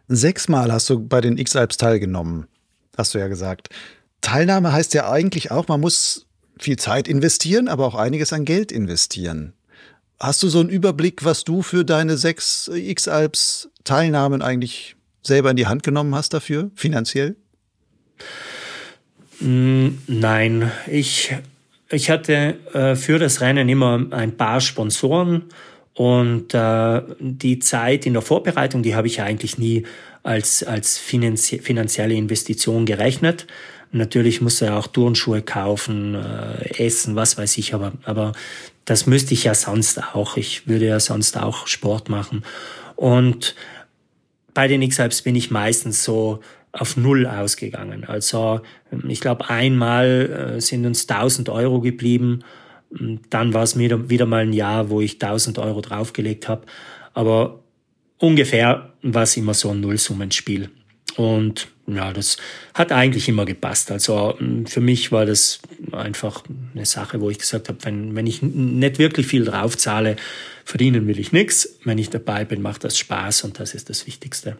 Sechsmal hast du bei den X-Alps teilgenommen, hast du ja gesagt. Teilnahme heißt ja eigentlich auch, man muss viel Zeit investieren, aber auch einiges an Geld investieren. Hast du so einen Überblick, was du für deine sechs X-Alps Teilnahmen eigentlich selber in die Hand genommen hast dafür, finanziell? Mm, nein, ich, ich hatte äh, für das Rennen immer ein paar Sponsoren und äh, die Zeit in der Vorbereitung, die habe ich eigentlich nie als, als finanzie finanzielle Investition gerechnet. Natürlich muss er auch Turnschuhe kaufen, äh, essen, was weiß ich, aber, aber das müsste ich ja sonst auch. Ich würde ja sonst auch Sport machen. Und bei den X-Hypes bin ich meistens so auf Null ausgegangen. Also ich glaube, einmal äh, sind uns 1000 Euro geblieben. Dann war es wieder, wieder mal ein Jahr, wo ich 1000 Euro draufgelegt habe. Aber ungefähr war es immer so ein Nullsummenspiel. Und ja, das hat eigentlich immer gepasst. Also für mich war das einfach eine Sache, wo ich gesagt habe, wenn, wenn ich nicht wirklich viel draufzahle, verdienen will ich nichts. Wenn ich dabei bin, macht das Spaß und das ist das Wichtigste.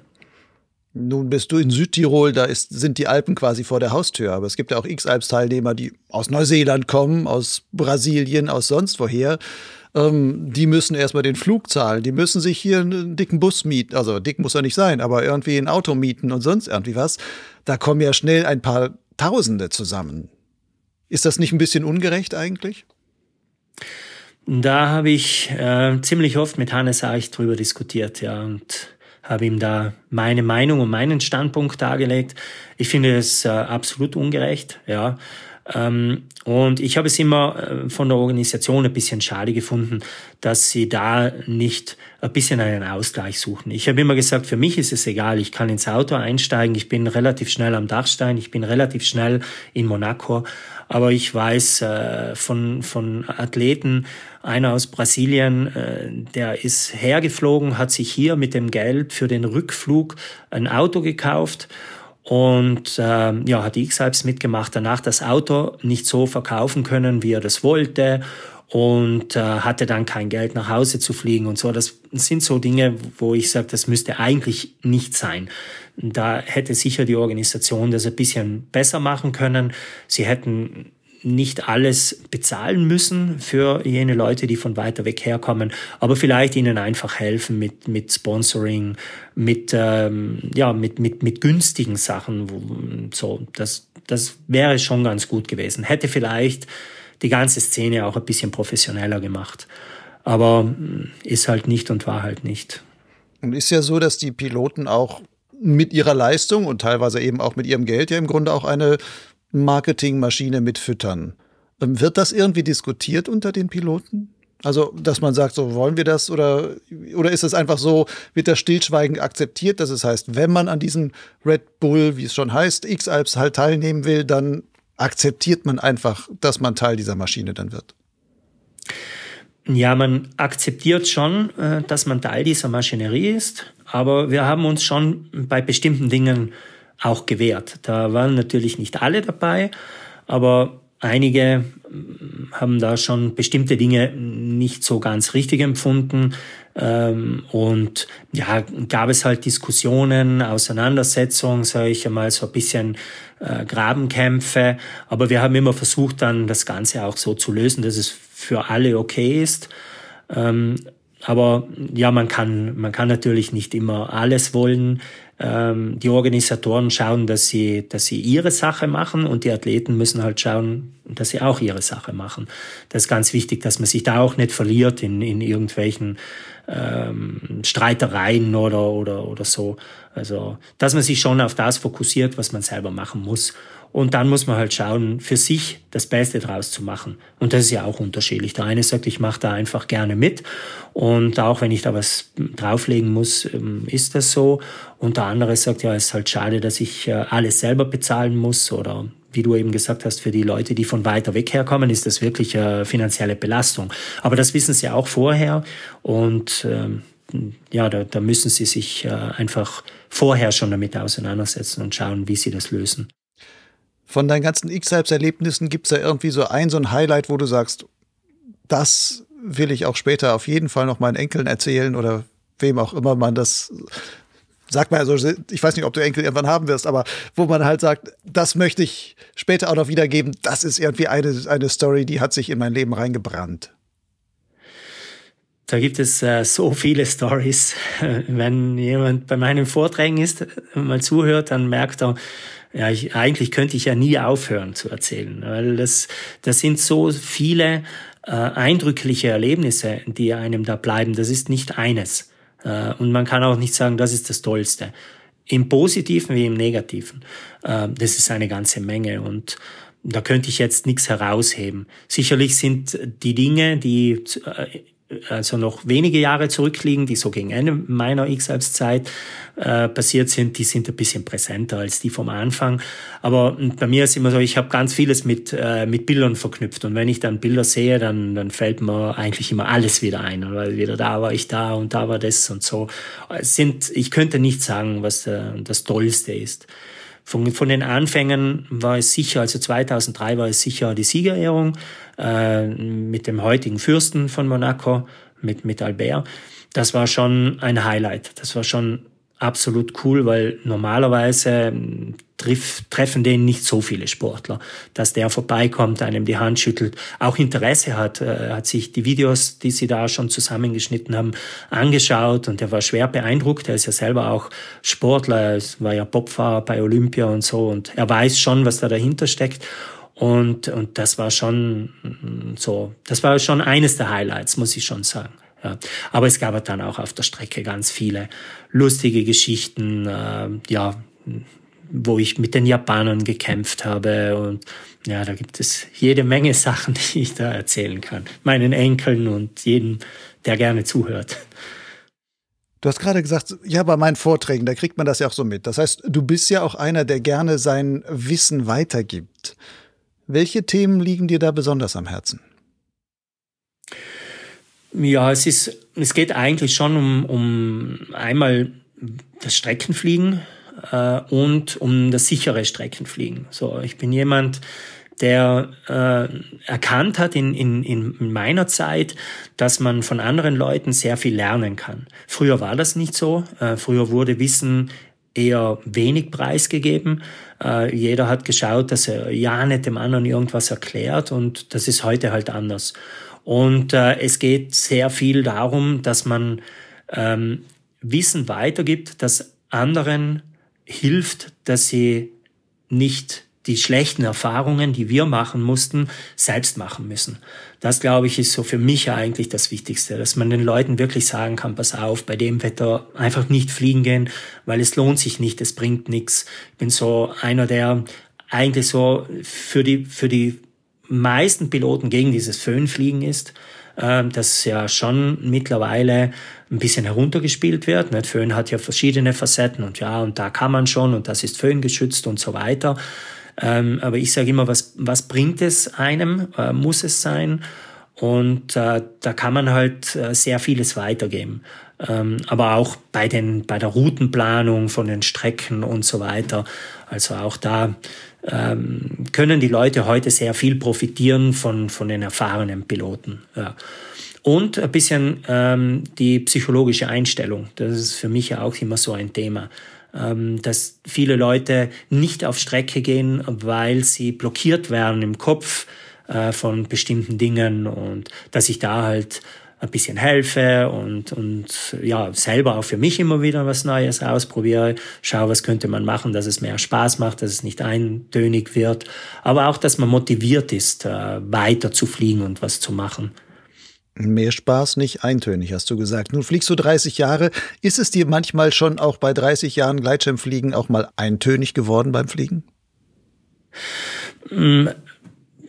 Nun bist du in Südtirol, da ist, sind die Alpen quasi vor der Haustür. Aber es gibt ja auch X-Alps-Teilnehmer, die aus Neuseeland kommen, aus Brasilien, aus sonst woher. Ähm, die müssen erstmal den Flug zahlen. Die müssen sich hier einen dicken Bus mieten. Also dick muss er nicht sein, aber irgendwie ein Auto mieten und sonst irgendwie was. Da kommen ja schnell ein paar Tausende zusammen. Ist das nicht ein bisschen ungerecht eigentlich? Da habe ich äh, ziemlich oft mit Hannes Eich drüber diskutiert, ja. Und habe ihm da meine Meinung und meinen Standpunkt dargelegt. Ich finde es äh, absolut ungerecht, ja. Ähm, und ich habe es immer äh, von der Organisation ein bisschen schade gefunden, dass sie da nicht ein bisschen einen Ausgleich suchen. Ich habe immer gesagt, für mich ist es egal, ich kann ins Auto einsteigen, ich bin relativ schnell am Dachstein, ich bin relativ schnell in Monaco, aber ich weiß äh, von, von Athleten, einer aus Brasilien, äh, der ist hergeflogen, hat sich hier mit dem Geld für den Rückflug ein Auto gekauft und ähm, ja, hat X-Hypes mitgemacht, danach das Auto nicht so verkaufen können, wie er das wollte und äh, hatte dann kein Geld nach Hause zu fliegen und so. Das sind so Dinge, wo ich sage, das müsste eigentlich nicht sein. Da hätte sicher die Organisation das ein bisschen besser machen können. Sie hätten nicht alles bezahlen müssen für jene Leute, die von weiter weg herkommen, aber vielleicht ihnen einfach helfen mit, mit Sponsoring, mit, ähm, ja, mit, mit, mit günstigen Sachen. So, das, das wäre schon ganz gut gewesen. Hätte vielleicht die ganze Szene auch ein bisschen professioneller gemacht. Aber mm, ist halt nicht und war halt nicht. Und ist ja so, dass die Piloten auch mit ihrer Leistung und teilweise eben auch mit ihrem Geld ja im Grunde auch eine Marketingmaschine mit füttern. Ähm, wird das irgendwie diskutiert unter den Piloten? Also, dass man sagt, so wollen wir das oder, oder ist es einfach so, wird das stillschweigend akzeptiert, dass es heißt, wenn man an diesem Red Bull, wie es schon heißt, X-Alps halt teilnehmen will, dann akzeptiert man einfach, dass man Teil dieser Maschine dann wird? Ja, man akzeptiert schon, äh, dass man Teil dieser Maschinerie ist, aber wir haben uns schon bei bestimmten Dingen auch gewährt. Da waren natürlich nicht alle dabei, aber einige mm, haben da schon bestimmte Dinge nicht so ganz richtig empfunden. Ähm, und ja, gab es halt Diskussionen, Auseinandersetzungen, sage ich einmal, so ein bisschen äh, Grabenkämpfe. Aber wir haben immer versucht, dann das Ganze auch so zu lösen, dass es für alle okay ist. Ähm, aber ja, man kann, man kann natürlich nicht immer alles wollen. Ähm, die Organisatoren schauen, dass sie, dass sie ihre Sache machen und die Athleten müssen halt schauen, dass sie auch ihre Sache machen. Das ist ganz wichtig, dass man sich da auch nicht verliert in, in irgendwelchen ähm, Streitereien oder, oder, oder so. Also, dass man sich schon auf das fokussiert, was man selber machen muss. Und dann muss man halt schauen, für sich das Beste draus zu machen. Und das ist ja auch unterschiedlich. Der eine sagt, ich mache da einfach gerne mit. Und auch wenn ich da was drauflegen muss, ähm, ist das so. Und der andere sagt, ja, es ist halt schade, dass ich äh, alles selber bezahlen muss. Oder wie du eben gesagt hast, für die Leute, die von weiter weg herkommen, ist das wirklich eine finanzielle Belastung. Aber das wissen sie auch vorher. Und ähm, ja, da, da müssen sie sich äh, einfach vorher schon damit auseinandersetzen und schauen, wie sie das lösen. Von deinen ganzen X-Hypes-Erlebnissen gibt es da irgendwie so ein, so ein Highlight, wo du sagst, das will ich auch später auf jeden Fall noch meinen Enkeln erzählen oder wem auch immer man das sagt man also, ich weiß nicht, ob du Enkel irgendwann haben wirst, aber wo man halt sagt, das möchte ich später auch noch wiedergeben, das ist irgendwie eine, eine Story, die hat sich in mein Leben reingebrannt. Da gibt es äh, so viele Stories. Wenn jemand bei meinen Vorträgen ist, mal zuhört, dann merkt er, ja, ich, eigentlich könnte ich ja nie aufhören zu erzählen, weil das, das sind so viele äh, eindrückliche Erlebnisse, die einem da bleiben. Das ist nicht eines. Äh, und man kann auch nicht sagen, das ist das Tollste. Im Positiven wie im Negativen. Äh, das ist eine ganze Menge und da könnte ich jetzt nichts herausheben. Sicherlich sind die Dinge, die äh, also noch wenige Jahre zurückliegen, die so gegen Ende meiner X-Alps-Zeit äh, passiert sind, die sind ein bisschen präsenter als die vom Anfang. Aber bei mir ist immer so, ich habe ganz vieles mit, äh, mit Bildern verknüpft. Und wenn ich dann Bilder sehe, dann, dann fällt mir eigentlich immer alles wieder ein. Weil wieder da war ich da und da war das und so. Es sind, ich könnte nicht sagen, was der, das Tollste ist. Von, von den Anfängen war es sicher, also 2003 war es sicher die Siegerehrung äh, mit dem heutigen Fürsten von Monaco, mit, mit Albert. Das war schon ein Highlight. Das war schon absolut cool, weil normalerweise ähm, triff, treffen den nicht so viele Sportler, dass der vorbeikommt, einem die Hand schüttelt, auch Interesse hat, äh, hat sich die Videos, die sie da schon zusammengeschnitten haben, angeschaut und er war schwer beeindruckt. Er ist ja selber auch Sportler, er war ja Bobfahrer bei Olympia und so und er weiß schon, was da dahinter steckt. Und, und das war schon mm, so, das war schon eines der Highlights, muss ich schon sagen. Aber es gab dann auch auf der Strecke ganz viele lustige Geschichten, äh, ja, wo ich mit den Japanern gekämpft habe und ja, da gibt es jede Menge Sachen, die ich da erzählen kann. Meinen Enkeln und jedem, der gerne zuhört. Du hast gerade gesagt, ja, bei meinen Vorträgen, da kriegt man das ja auch so mit. Das heißt, du bist ja auch einer, der gerne sein Wissen weitergibt. Welche Themen liegen dir da besonders am Herzen? Ja, es ist, es geht eigentlich schon um, um einmal das Streckenfliegen äh, und um das sichere Streckenfliegen. So, ich bin jemand, der äh, erkannt hat in, in, in meiner Zeit, dass man von anderen Leuten sehr viel lernen kann. Früher war das nicht so. Äh, früher wurde Wissen eher wenig preisgegeben. Äh, jeder hat geschaut, dass er ja nicht dem anderen irgendwas erklärt und das ist heute halt anders. Und äh, es geht sehr viel darum, dass man ähm, Wissen weitergibt, das anderen hilft, dass sie nicht die schlechten Erfahrungen, die wir machen mussten, selbst machen müssen. Das, glaube ich, ist so für mich eigentlich das Wichtigste, dass man den Leuten wirklich sagen kann, pass auf, bei dem Wetter einfach nicht fliegen gehen, weil es lohnt sich nicht, es bringt nichts. Ich bin so einer, der eigentlich so für die, für die meisten Piloten gegen dieses Föhnfliegen ist, äh, das ja schon mittlerweile ein bisschen heruntergespielt wird. Nicht? Föhn hat ja verschiedene Facetten und ja, und da kann man schon und das ist föhngeschützt und so weiter. Ähm, aber ich sage immer, was, was bringt es einem? Äh, muss es sein? Und äh, da kann man halt äh, sehr vieles weitergeben. Ähm, aber auch bei, den, bei der Routenplanung von den Strecken und so weiter. Also auch da ähm, können die Leute heute sehr viel profitieren von, von den erfahrenen Piloten. Ja. Und ein bisschen ähm, die psychologische Einstellung. Das ist für mich ja auch immer so ein Thema. Ähm, dass viele Leute nicht auf Strecke gehen, weil sie blockiert werden im Kopf äh, von bestimmten Dingen und dass ich da halt ein bisschen helfe und, und ja, selber auch für mich immer wieder was Neues ausprobiere, schaue, was könnte man machen, dass es mehr Spaß macht, dass es nicht eintönig wird, aber auch, dass man motiviert ist, äh, weiter zu fliegen und was zu machen. Mehr Spaß, nicht eintönig, hast du gesagt. Nun fliegst du 30 Jahre. Ist es dir manchmal schon auch bei 30 Jahren Gleitschirmfliegen auch mal eintönig geworden beim Fliegen? Mm,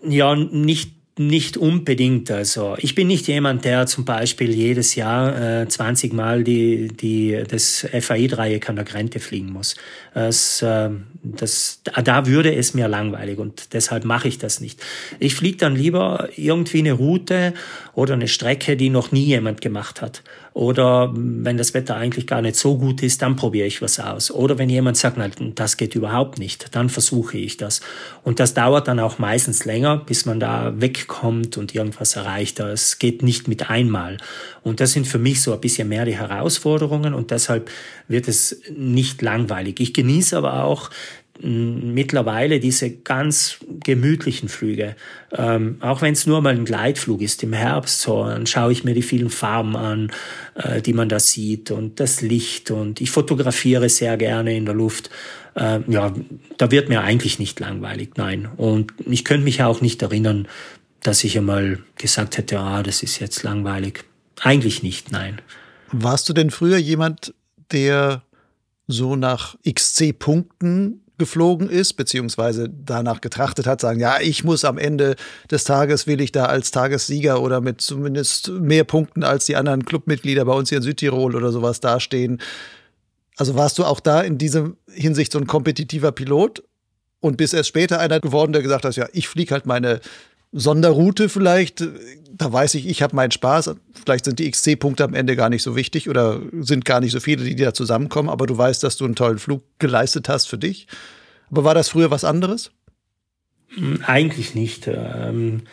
ja, nicht nicht unbedingt. Also ich bin nicht jemand, der zum Beispiel jedes Jahr äh, 20 Mal die, die, das FAI-Dreieck an der Grenze fliegen muss. Das, äh, das, da würde es mir langweilig und deshalb mache ich das nicht. Ich fliege dann lieber irgendwie eine Route oder eine Strecke, die noch nie jemand gemacht hat. Oder wenn das Wetter eigentlich gar nicht so gut ist, dann probiere ich was aus. Oder wenn jemand sagt, na, das geht überhaupt nicht, dann versuche ich das. Und das dauert dann auch meistens länger, bis man da wegkommt und irgendwas erreicht. Es geht nicht mit einmal. Und das sind für mich so ein bisschen mehr die Herausforderungen und deshalb wird es nicht langweilig. Ich genieße aber auch mittlerweile diese ganz gemütlichen Flüge. Ähm, auch wenn es nur mal ein Gleitflug ist im Herbst, so, dann schaue ich mir die vielen Farben an, äh, die man da sieht und das Licht und ich fotografiere sehr gerne in der Luft. Äh, ja, da wird mir eigentlich nicht langweilig, nein. Und ich könnte mich auch nicht erinnern, dass ich einmal gesagt hätte, ah, das ist jetzt langweilig. Eigentlich nicht, nein. Warst du denn früher jemand, der so nach XC Punkten geflogen ist, beziehungsweise danach getrachtet hat, sagen, ja, ich muss am Ende des Tages, will ich da als Tagessieger oder mit zumindest mehr Punkten als die anderen Clubmitglieder bei uns hier in Südtirol oder sowas dastehen. Also warst du auch da in dieser Hinsicht so ein kompetitiver Pilot und bist erst später einer geworden, der gesagt hat, ja, ich fliege halt meine Sonderroute vielleicht, da weiß ich, ich habe meinen Spaß. Vielleicht sind die XC-Punkte am Ende gar nicht so wichtig oder sind gar nicht so viele, die da zusammenkommen, aber du weißt, dass du einen tollen Flug geleistet hast für dich. Aber war das früher was anderes? Hm, eigentlich nicht. Ähm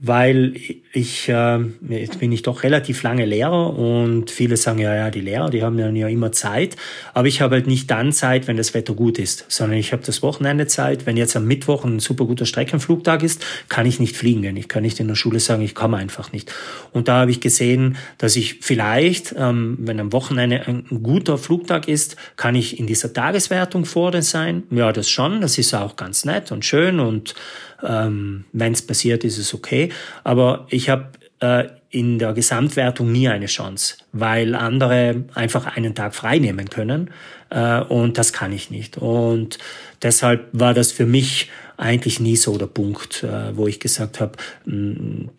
weil ich, äh, jetzt bin ich doch relativ lange Lehrer und viele sagen, ja, ja, die Lehrer, die haben ja immer Zeit, aber ich habe halt nicht dann Zeit, wenn das Wetter gut ist, sondern ich habe das Wochenende Zeit. Wenn jetzt am Mittwoch ein super guter Streckenflugtag ist, kann ich nicht fliegen gehen. Ich kann nicht in der Schule sagen, ich komme einfach nicht. Und da habe ich gesehen, dass ich vielleicht, ähm, wenn am Wochenende ein guter Flugtag ist, kann ich in dieser Tageswertung vorne sein. Ja, das schon, das ist auch ganz nett und schön und ähm, Wenn es passiert, ist es okay. Aber ich habe äh, in der Gesamtwertung nie eine Chance, weil andere einfach einen Tag frei nehmen können äh, und das kann ich nicht. Und deshalb war das für mich eigentlich nie so der Punkt, äh, wo ich gesagt habe,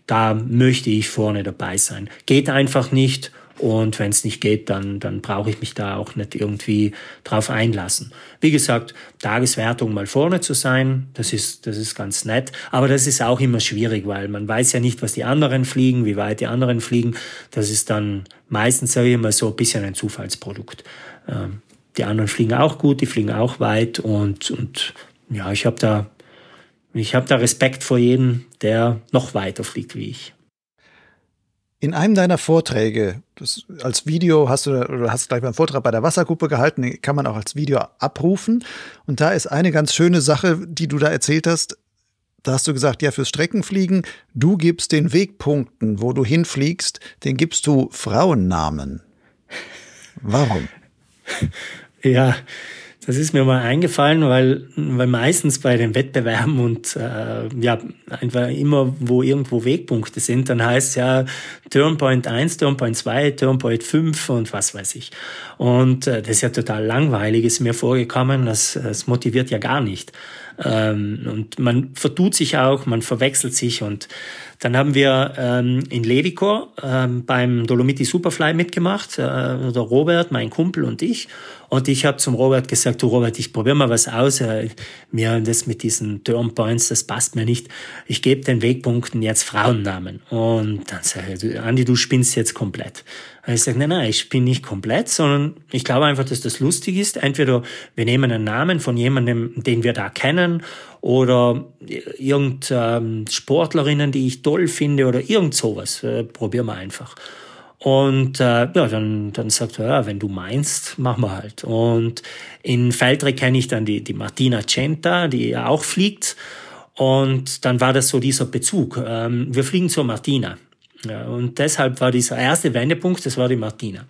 da möchte ich vorne dabei sein. Geht einfach nicht und wenn es nicht geht, dann, dann brauche ich mich da auch nicht irgendwie drauf einlassen. Wie gesagt, Tageswertung mal vorne zu sein, das ist, das ist ganz nett. Aber das ist auch immer schwierig, weil man weiß ja nicht, was die anderen fliegen, wie weit die anderen fliegen. Das ist dann meistens, sage ich immer, so ein bisschen ein Zufallsprodukt. Ähm, die anderen fliegen auch gut, die fliegen auch weit und, und ja, ich habe da, ich habe da Respekt vor jedem, der noch weiter fliegt wie ich. In einem deiner Vorträge, das als Video hast du, oder hast gleich beim Vortrag bei der Wassergruppe gehalten, den kann man auch als Video abrufen. Und da ist eine ganz schöne Sache, die du da erzählt hast. Da hast du gesagt, ja, fürs Streckenfliegen, du gibst den Wegpunkten, wo du hinfliegst, den gibst du Frauennamen. Warum? Ja, das ist mir mal eingefallen, weil, weil meistens bei den Wettbewerben und äh, ja, einfach immer, wo irgendwo Wegpunkte sind, dann heißt ja Turnpoint 1, Turnpoint 2, Turnpoint 5 und was weiß ich. Und äh, das ist ja total langweilig, ist mir vorgekommen, das, das motiviert ja gar nicht. Ähm, und man vertut sich auch, man verwechselt sich und dann haben wir ähm, in Levico ähm, beim Dolomiti Superfly mitgemacht, äh, der Robert, mein Kumpel und ich. Und ich habe zum Robert gesagt, du Robert, ich probiere mal was aus. Äh, mir das mit diesen Turnpoints, das passt mir nicht. Ich gebe den Wegpunkten jetzt Frauennamen. Und dann sage ich, Andi, du spinnst jetzt komplett. Und ich sage, nein, nein, ich bin nicht komplett, sondern ich glaube einfach, dass das lustig ist. Entweder wir nehmen einen Namen von jemandem, den wir da kennen, oder irgend ähm, Sportlerinnen, die ich toll finde, oder irgend sowas. Äh, probieren wir einfach. Und äh, ja, dann, dann sagt er, ja, wenn du meinst, machen wir halt. Und in Feldre kenne ich dann die, die Martina Centa, die auch fliegt. Und dann war das so dieser Bezug. Ähm, wir fliegen zur Martina. Ja, und deshalb war dieser erste Wendepunkt, das war die Martina.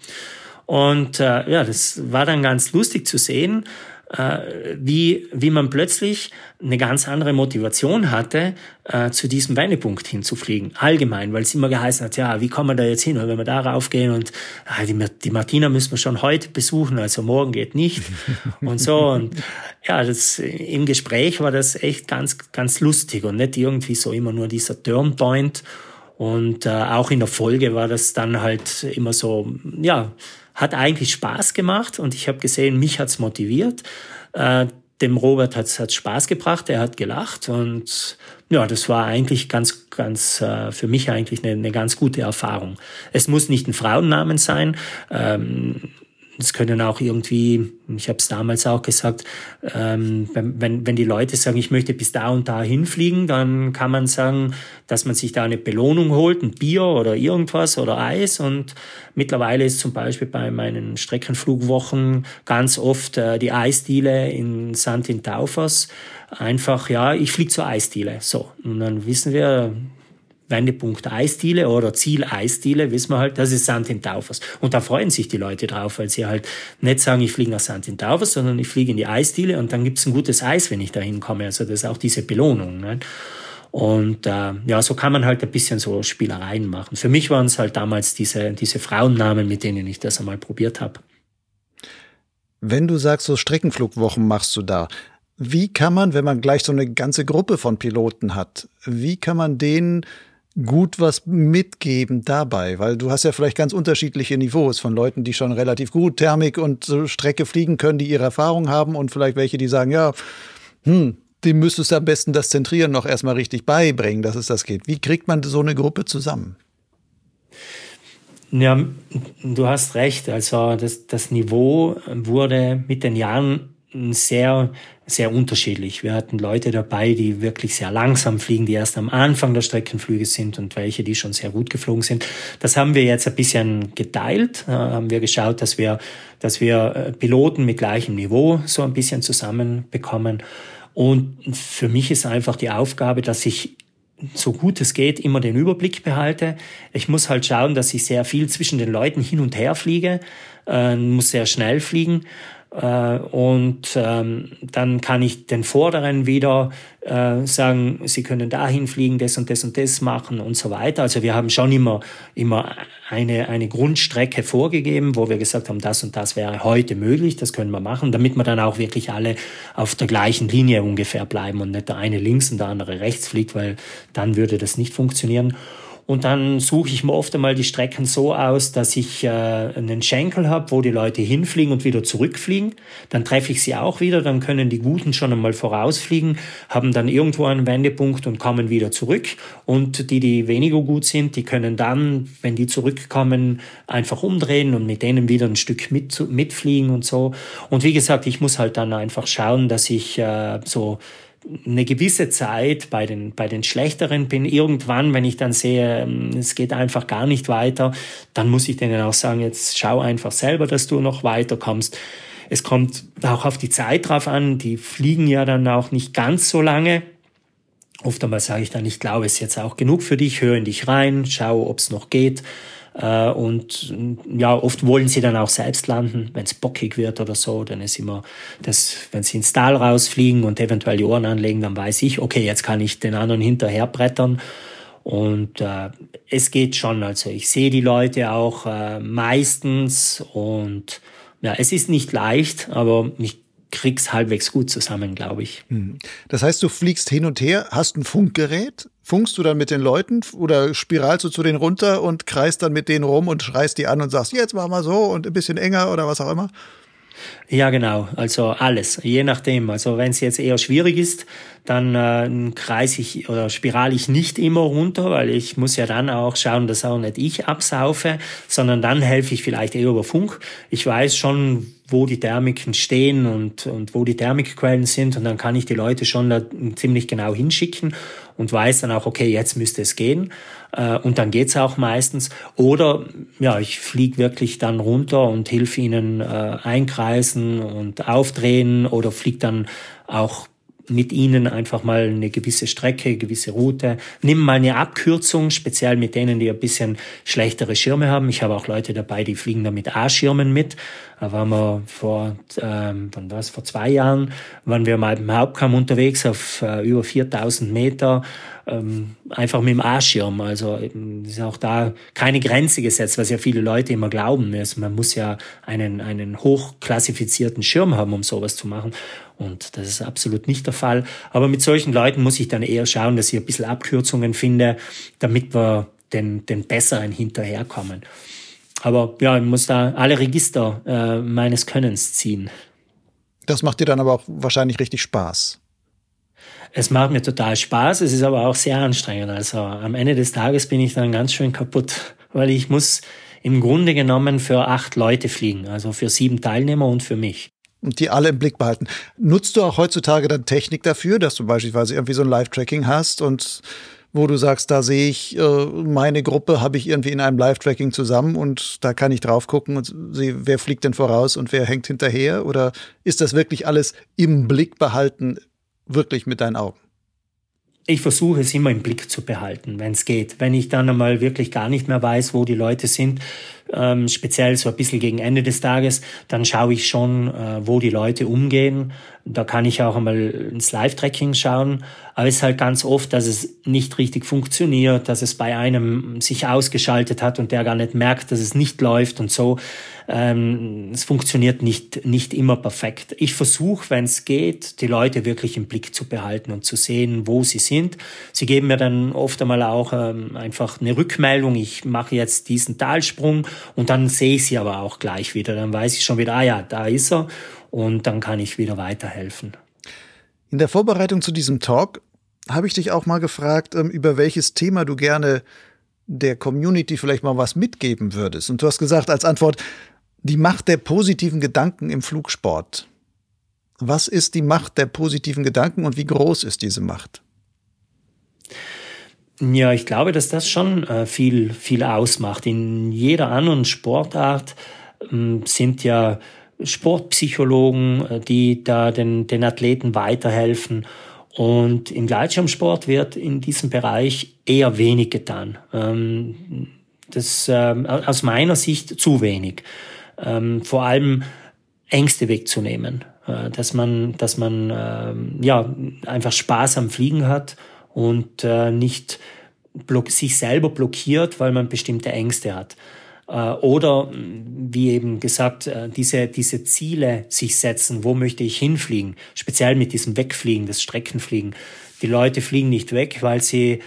Und äh, ja, das war dann ganz lustig zu sehen, äh, wie, wie man plötzlich eine ganz andere Motivation hatte, äh, zu diesem Wendepunkt hinzufliegen. Allgemein, weil es immer geheißen hat, ja, wie kommen wir da jetzt hin? Und wenn wir da raufgehen und ah, die, die Martina müssen wir schon heute besuchen, also morgen geht nicht und so. Und ja, das, im Gespräch war das echt ganz, ganz lustig und nicht irgendwie so immer nur dieser Turnpoint. Und äh, auch in der Folge war das dann halt immer so, ja, hat eigentlich Spaß gemacht und ich habe gesehen, mich hat's motiviert. Äh, dem Robert hat's hat's Spaß gebracht, er hat gelacht und ja, das war eigentlich ganz, ganz äh, für mich eigentlich eine, eine ganz gute Erfahrung. Es muss nicht ein Frauennamen sein. Ähm, es können auch irgendwie, ich habe es damals auch gesagt, ähm, wenn, wenn die Leute sagen, ich möchte bis da und da hinfliegen, dann kann man sagen, dass man sich da eine Belohnung holt, ein Bier oder irgendwas oder Eis. Und mittlerweile ist zum Beispiel bei meinen Streckenflugwochen ganz oft äh, die Eisdiele in Santin Taufers einfach, ja, ich fliege zur Eisdiele. So, und dann wissen wir, Wendepunkt Eisdiele oder Ziel Eisdiele, wissen wir halt, das ist St. Taufers. Und da freuen sich die Leute drauf, weil sie halt nicht sagen, ich fliege nach St. Taufers, sondern ich fliege in die Eisdiele und dann gibt's ein gutes Eis, wenn ich da hinkomme. Also das ist auch diese Belohnung. Ne? Und äh, ja, so kann man halt ein bisschen so Spielereien machen. Für mich waren es halt damals diese, diese Frauennamen, mit denen ich das einmal probiert habe. Wenn du sagst, so Streckenflugwochen machst du da, wie kann man, wenn man gleich so eine ganze Gruppe von Piloten hat, wie kann man denen gut was mitgeben dabei? Weil du hast ja vielleicht ganz unterschiedliche Niveaus von Leuten, die schon relativ gut Thermik und so Strecke fliegen können, die ihre Erfahrung haben und vielleicht welche, die sagen, ja, hm, dem müsstest du am besten das Zentrieren noch erstmal richtig beibringen, dass es das geht. Wie kriegt man so eine Gruppe zusammen? Ja, du hast recht. Also das, das Niveau wurde mit den Jahren sehr, sehr unterschiedlich. Wir hatten Leute dabei, die wirklich sehr langsam fliegen, die erst am Anfang der Streckenflüge sind und welche, die schon sehr gut geflogen sind. Das haben wir jetzt ein bisschen geteilt, äh, haben wir geschaut, dass wir, dass wir äh, Piloten mit gleichem Niveau so ein bisschen zusammenbekommen. Und für mich ist einfach die Aufgabe, dass ich so gut es geht, immer den Überblick behalte. Ich muss halt schauen, dass ich sehr viel zwischen den Leuten hin und her fliege, äh, muss sehr schnell fliegen und ähm, dann kann ich den Vorderen wieder äh, sagen, sie können dahin fliegen, das und das und das machen und so weiter. Also wir haben schon immer, immer eine, eine Grundstrecke vorgegeben, wo wir gesagt haben, das und das wäre heute möglich, das können wir machen, damit wir dann auch wirklich alle auf der gleichen Linie ungefähr bleiben und nicht der eine links und der andere rechts fliegt, weil dann würde das nicht funktionieren. Und dann suche ich mir oft einmal die Strecken so aus, dass ich äh, einen Schenkel habe, wo die Leute hinfliegen und wieder zurückfliegen. Dann treffe ich sie auch wieder, dann können die Guten schon einmal vorausfliegen, haben dann irgendwo einen Wendepunkt und kommen wieder zurück. Und die, die weniger gut sind, die können dann, wenn die zurückkommen, einfach umdrehen und mit denen wieder ein Stück mit, mitfliegen und so. Und wie gesagt, ich muss halt dann einfach schauen, dass ich äh, so eine gewisse Zeit bei den, bei den Schlechteren bin. Irgendwann, wenn ich dann sehe, ähm, es geht einfach gar nicht weiter, dann muss ich denen auch sagen, jetzt schau einfach selber, dass du noch weiterkommst. Es kommt auch auf die Zeit drauf an. Die fliegen ja dann auch nicht ganz so lange. Oft einmal sage ich dann, ich glaube, es ist jetzt auch genug für dich, hör in dich rein, schau, ob es noch geht. Äh, und ja, oft wollen sie dann auch selbst landen, wenn es bockig wird oder so. Dann ist immer das, wenn sie ins Tal rausfliegen und eventuell die Ohren anlegen, dann weiß ich, okay, jetzt kann ich den anderen hinterher brettern. Und äh, es geht schon. Also ich sehe die Leute auch äh, meistens und ja, es ist nicht leicht, aber ich krieg's halbwegs gut zusammen, glaube ich. Hm. Das heißt, du fliegst hin und her, hast ein Funkgerät, funkst du dann mit den Leuten oder spiralst du zu denen runter und kreist dann mit denen rum und schreist die an und sagst, jetzt machen wir so und ein bisschen enger oder was auch immer? Ja, genau. Also alles, je nachdem. Also wenn es jetzt eher schwierig ist, dann äh, kreise ich oder spirale ich nicht immer runter, weil ich muss ja dann auch schauen, dass auch nicht ich absaufe, sondern dann helfe ich vielleicht eher über Funk. Ich weiß schon, wo die Thermiken stehen und, und wo die Thermikquellen sind und dann kann ich die Leute schon da ziemlich genau hinschicken und weiß dann auch, okay, jetzt müsste es gehen äh, und dann geht's auch meistens. Oder ja, ich fliege wirklich dann runter und hilf ihnen äh, einkreisen und aufdrehen oder flieg dann auch mit ihnen einfach mal eine gewisse Strecke, gewisse Route, nimm mal eine Abkürzung, speziell mit denen, die ein bisschen schlechtere Schirme haben. Ich habe auch Leute dabei, die fliegen da mit A-Schirmen mit. Da waren wir vor, ähm, wann war es, vor zwei Jahren, waren wir mal im Hauptkamm unterwegs auf äh, über 4000 Meter, ähm, einfach mit dem A-Schirm. Also ist auch da keine Grenze gesetzt, was ja viele Leute immer glauben. Also, man muss ja einen, einen hochklassifizierten Schirm haben, um sowas zu machen. Und das ist absolut nicht der Fall. Aber mit solchen Leuten muss ich dann eher schauen, dass ich ein bisschen Abkürzungen finde, damit wir den, den besseren hinterherkommen. Aber ja, ich muss da alle Register äh, meines Könnens ziehen. Das macht dir dann aber auch wahrscheinlich richtig Spaß. Es macht mir total Spaß, es ist aber auch sehr anstrengend. Also am Ende des Tages bin ich dann ganz schön kaputt, weil ich muss im Grunde genommen für acht Leute fliegen, also für sieben Teilnehmer und für mich und die alle im Blick behalten. Nutzt du auch heutzutage dann Technik dafür, dass du beispielsweise irgendwie so ein Live-Tracking hast und wo du sagst, da sehe ich äh, meine Gruppe, habe ich irgendwie in einem Live-Tracking zusammen und da kann ich drauf gucken und sehe, wer fliegt denn voraus und wer hängt hinterher? Oder ist das wirklich alles im Blick behalten, wirklich mit deinen Augen? ich versuche es immer im Blick zu behalten, wenn es geht. Wenn ich dann einmal wirklich gar nicht mehr weiß, wo die Leute sind, ähm, speziell so ein bisschen gegen Ende des Tages, dann schaue ich schon, äh, wo die Leute umgehen. Da kann ich auch einmal ins Live-Tracking schauen. Aber es ist halt ganz oft, dass es nicht richtig funktioniert, dass es bei einem sich ausgeschaltet hat und der gar nicht merkt, dass es nicht läuft und so. Ähm, es funktioniert nicht, nicht immer perfekt. Ich versuche, wenn es geht, die Leute wirklich im Blick zu behalten und zu sehen, wo sie sind. Sie geben mir dann oft einmal auch ähm, einfach eine Rückmeldung. Ich mache jetzt diesen Talsprung und dann sehe ich sie aber auch gleich wieder. Dann weiß ich schon wieder, ah ja, da ist er und dann kann ich wieder weiterhelfen. In der Vorbereitung zu diesem Talk habe ich dich auch mal gefragt, ähm, über welches Thema du gerne der Community vielleicht mal was mitgeben würdest. Und du hast gesagt als Antwort, die Macht der positiven Gedanken im Flugsport. Was ist die Macht der positiven Gedanken und wie groß ist diese Macht? Ja, ich glaube, dass das schon äh, viel, viel ausmacht. In jeder anderen Sportart ähm, sind ja Sportpsychologen, äh, die da den, den Athleten weiterhelfen. Und im Gleitschirmsport wird in diesem Bereich eher wenig getan. Ähm, das ähm, aus meiner Sicht zu wenig. Vor allem Ängste wegzunehmen, äh, dass man, dass man ja einfach Spaß am Fliegen hat und äh, nicht sich selber blockiert, weil man bestimmte Ängste hat. Äh, oder, wie eben gesagt, äh, diese, diese Ziele sich setzen, wo möchte ich hinfliegen, speziell mit diesem Wegfliegen, das Streckenfliegen. Die Leute fliegen nicht weg, weil sie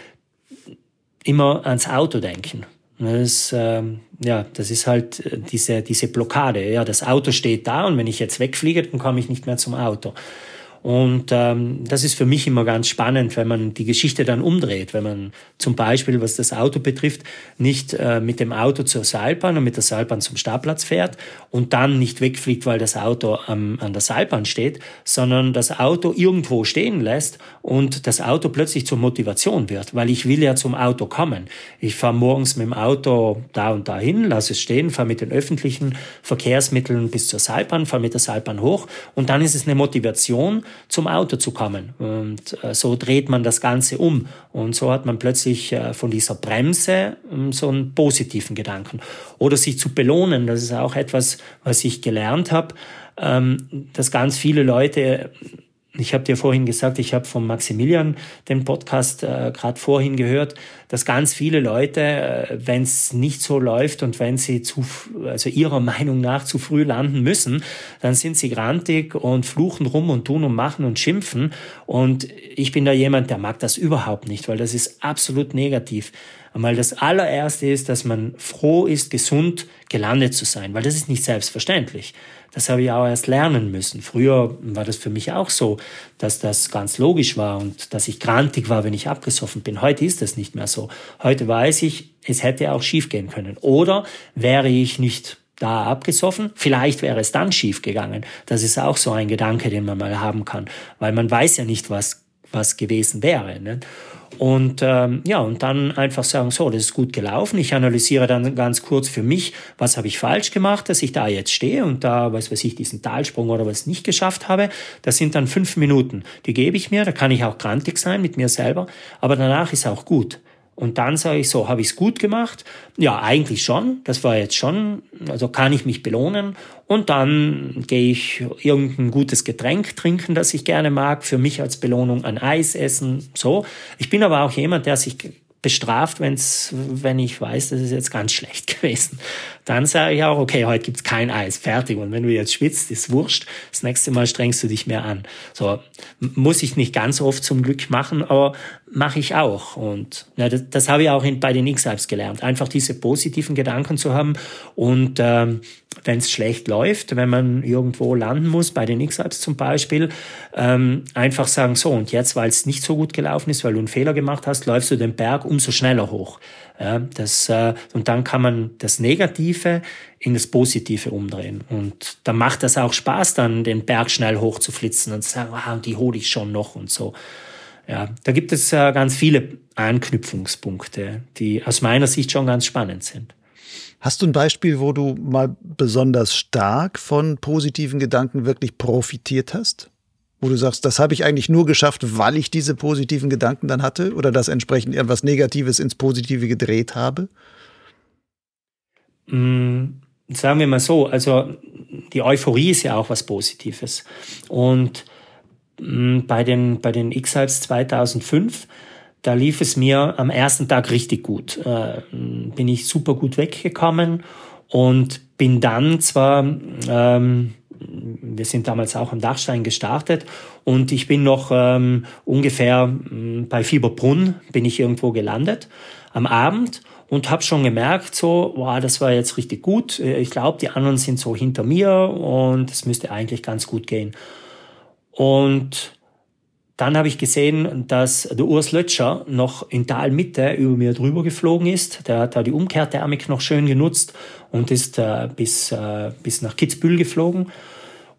immer ans Auto denken. Das, ähm, ja, das ist halt äh, diese, diese Blockade. Ja, das Auto steht da und wenn ich jetzt wegfliege, dann komme ich nicht mehr zum Auto. Und ähm, das ist für mich immer ganz spannend, wenn man die Geschichte dann umdreht, wenn man zum Beispiel, was das Auto betrifft, nicht äh, mit dem Auto zur Seilbahn und mit der Seilbahn zum Startplatz fährt und dann nicht wegfliegt, weil das Auto am, an der Seilbahn steht, sondern das Auto irgendwo stehen lässt und das Auto plötzlich zur Motivation wird, weil ich will ja zum Auto kommen. Ich fahre morgens mit dem Auto da und dahin, lasse es stehen, fahre mit den öffentlichen Verkehrsmitteln bis zur Seilbahn, fahre mit der Seilbahn hoch und dann ist es eine Motivation, zum Auto zu kommen. Und äh, so dreht man das Ganze um. Und so hat man plötzlich äh, von dieser Bremse ähm, so einen positiven Gedanken. Oder sich zu belohnen, das ist auch etwas, was ich gelernt habe, ähm, dass ganz viele Leute ich habe dir vorhin gesagt, ich habe von Maximilian den Podcast äh, gerade vorhin gehört, dass ganz viele Leute, äh, wenn es nicht so läuft und wenn sie zu, also ihrer Meinung nach zu früh landen müssen, dann sind sie grantig und fluchen rum und tun und machen und schimpfen. Und ich bin da jemand, der mag das überhaupt nicht, weil das ist absolut negativ. Einmal das allererste ist, dass man froh ist, gesund gelandet zu sein, weil das ist nicht selbstverständlich. Das habe ich auch erst lernen müssen. Früher war das für mich auch so, dass das ganz logisch war und dass ich grantig war, wenn ich abgesoffen bin. Heute ist das nicht mehr so. Heute weiß ich, es hätte auch schief gehen können. Oder wäre ich nicht da abgesoffen, vielleicht wäre es dann schief gegangen. Das ist auch so ein Gedanke, den man mal haben kann, weil man weiß ja nicht, was was gewesen wäre. Ne? Und ähm, ja, und dann einfach sagen, so, das ist gut gelaufen. Ich analysiere dann ganz kurz für mich, was habe ich falsch gemacht, dass ich da jetzt stehe und da, was weiß ich, diesen Talsprung oder was nicht geschafft habe. Das sind dann fünf Minuten. Die gebe ich mir, da kann ich auch grantig sein mit mir selber, aber danach ist auch gut. Und dann sage ich so, habe ich es gut gemacht? Ja, eigentlich schon. Das war jetzt schon, also kann ich mich belohnen. Und dann gehe ich irgendein gutes Getränk trinken, das ich gerne mag, für mich als Belohnung ein Eis essen, so. Ich bin aber auch jemand, der sich bestraft, wenn's, wenn ich weiß, das ist jetzt ganz schlecht gewesen. Dann sage ich auch, okay, heute gibt's kein Eis, fertig. Und wenn du jetzt schwitzt, ist wurscht. Das nächste Mal strengst du dich mehr an. So muss ich nicht ganz oft zum Glück machen, aber mache ich auch. Und ja, das, das habe ich auch in, bei den X-Apps gelernt. Einfach diese positiven Gedanken zu haben. Und ähm, wenn es schlecht läuft, wenn man irgendwo landen muss, bei den X-Apps zum Beispiel, ähm, einfach sagen, so, und jetzt, weil es nicht so gut gelaufen ist, weil du einen Fehler gemacht hast, läufst du den Berg umso schneller hoch. Ja, das, äh, und dann kann man das Negative in das Positive umdrehen. Und dann macht das auch Spaß, dann den Berg schnell hochzuflitzen und zu sagen, ah, die hole ich schon noch und so. Ja, da gibt es äh, ganz viele Anknüpfungspunkte, die aus meiner Sicht schon ganz spannend sind. Hast du ein Beispiel, wo du mal besonders stark von positiven Gedanken wirklich profitiert hast? Wo du sagst, das habe ich eigentlich nur geschafft, weil ich diese positiven Gedanken dann hatte oder das entsprechend irgendwas Negatives ins Positive gedreht habe? Mm, sagen wir mal so, also die Euphorie ist ja auch was Positives. Und mm, bei den, bei den X-Hypes 2005 da lief es mir am ersten Tag richtig gut. Äh, bin ich super gut weggekommen und bin dann zwar, ähm, wir sind damals auch am Dachstein gestartet und ich bin noch ähm, ungefähr mm, bei Fieberbrunn bin ich irgendwo gelandet am Abend und habe schon gemerkt, so, wow, das war jetzt richtig gut. Ich glaube, die anderen sind so hinter mir und es müsste eigentlich ganz gut gehen. Und dann habe ich gesehen, dass der Urs Lötscher noch in Talmitte über mir drüber geflogen ist. Der hat da die Umkehrthermik noch schön genutzt und ist äh, bis, äh, bis nach Kitzbühel geflogen.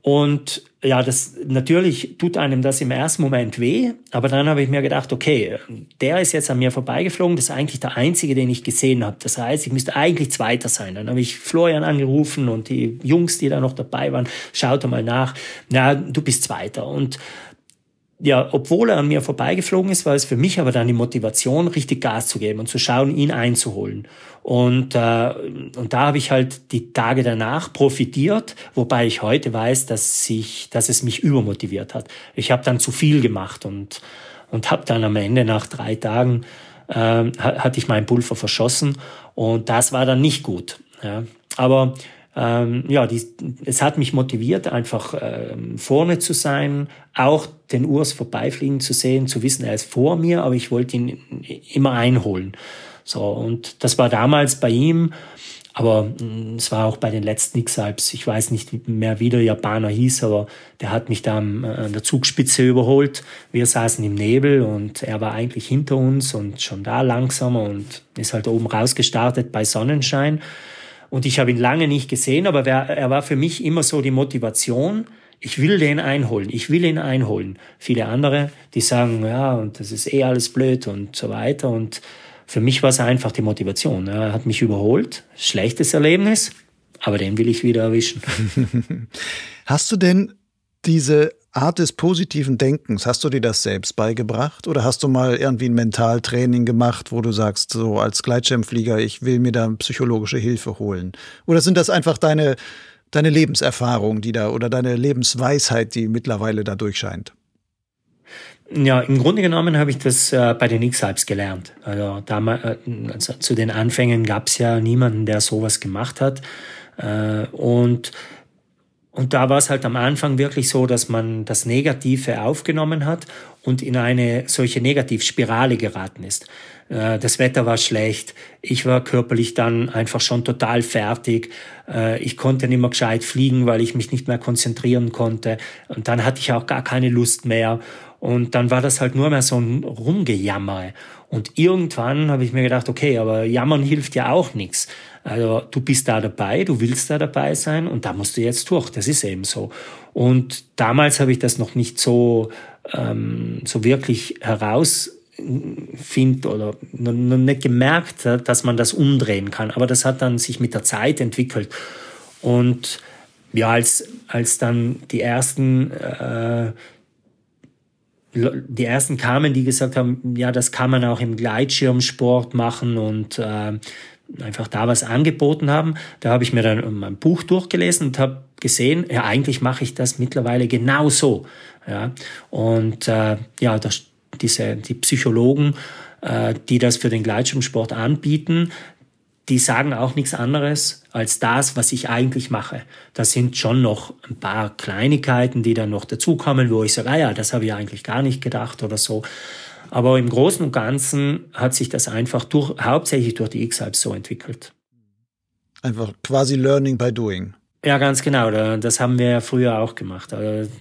Und ja, das natürlich tut einem das im ersten Moment weh, aber dann habe ich mir gedacht, okay, der ist jetzt an mir vorbeigeflogen, das ist eigentlich der einzige, den ich gesehen habe. Das heißt, ich müsste eigentlich Zweiter sein. Dann habe ich Florian angerufen und die Jungs, die da noch dabei waren, schaut mal nach. Na, du bist Zweiter. Und ja, obwohl er an mir vorbeigeflogen ist, war es für mich aber dann die Motivation, richtig Gas zu geben und zu schauen, ihn einzuholen. Und, äh, und da habe ich halt die Tage danach profitiert, wobei ich heute weiß, dass, ich, dass es mich übermotiviert hat. Ich habe dann zu viel gemacht und, und habe dann am Ende nach drei Tagen äh, hatte ich mein Pulver verschossen und das war dann nicht gut. Ja. Aber ähm, ja, die, es hat mich motiviert, einfach ähm, vorne zu sein, auch den Urs vorbeifliegen zu sehen, zu wissen, er ist vor mir, aber ich wollte ihn immer einholen. So, und das war damals bei ihm, aber mm, es war auch bei den letzten X-Alps. Ich weiß nicht mehr, wie der Japaner hieß, aber der hat mich da an der Zugspitze überholt. Wir saßen im Nebel und er war eigentlich hinter uns und schon da langsamer und ist halt oben rausgestartet bei Sonnenschein. Und ich habe ihn lange nicht gesehen, aber er war für mich immer so die Motivation, ich will den einholen, ich will ihn einholen. Viele andere, die sagen, ja, und das ist eh alles blöd und so weiter. Und für mich war es einfach die Motivation. Er hat mich überholt, schlechtes Erlebnis, aber den will ich wieder erwischen. Hast du denn diese Art des positiven Denkens, hast du dir das selbst beigebracht oder hast du mal irgendwie ein Mentaltraining gemacht, wo du sagst, so als Gleitschirmflieger, ich will mir da psychologische Hilfe holen? Oder sind das einfach deine, deine Lebenserfahrung, die da oder deine Lebensweisheit, die mittlerweile da durchscheint? Ja, im Grunde genommen habe ich das äh, bei den X-Hypes gelernt. Also, damals, äh, also zu den Anfängen gab es ja niemanden, der sowas gemacht hat. Äh, und und da war es halt am Anfang wirklich so, dass man das Negative aufgenommen hat und in eine solche Negativspirale geraten ist. Äh, das Wetter war schlecht, ich war körperlich dann einfach schon total fertig, äh, ich konnte nicht mehr gescheit fliegen, weil ich mich nicht mehr konzentrieren konnte und dann hatte ich auch gar keine Lust mehr Und dann war das halt nur mehr so ein Rumgejammer. Und irgendwann habe ich mir gedacht, okay, aber jammern hilft ja auch nichts. Also du bist da dabei, du willst da dabei sein und da musst du jetzt durch. Das ist eben so. Und damals habe ich das noch nicht so, ähm, so wirklich herausfindet oder noch nicht gemerkt, dass man das umdrehen kann. Aber das hat dann sich mit der Zeit entwickelt. Und ja, als, als dann die ersten äh, die ersten kamen, die gesagt haben, ja, das kann man auch im Gleitschirmsport machen und äh, einfach da was angeboten haben. Da habe ich mir dann mein Buch durchgelesen und habe gesehen, ja, eigentlich mache ich das mittlerweile genauso. Ja, und äh, ja, das, diese, die Psychologen, äh, die das für den Gleitschirmsport anbieten, die sagen auch nichts anderes als das, was ich eigentlich mache. Das sind schon noch ein paar Kleinigkeiten, die dann noch dazukommen, wo ich sage, ah ja, das habe ich eigentlich gar nicht gedacht oder so. Aber im Großen und Ganzen hat sich das einfach durch, hauptsächlich durch die X-Alps so entwickelt. Einfach quasi Learning by Doing. Ja, ganz genau. Das haben wir ja früher auch gemacht.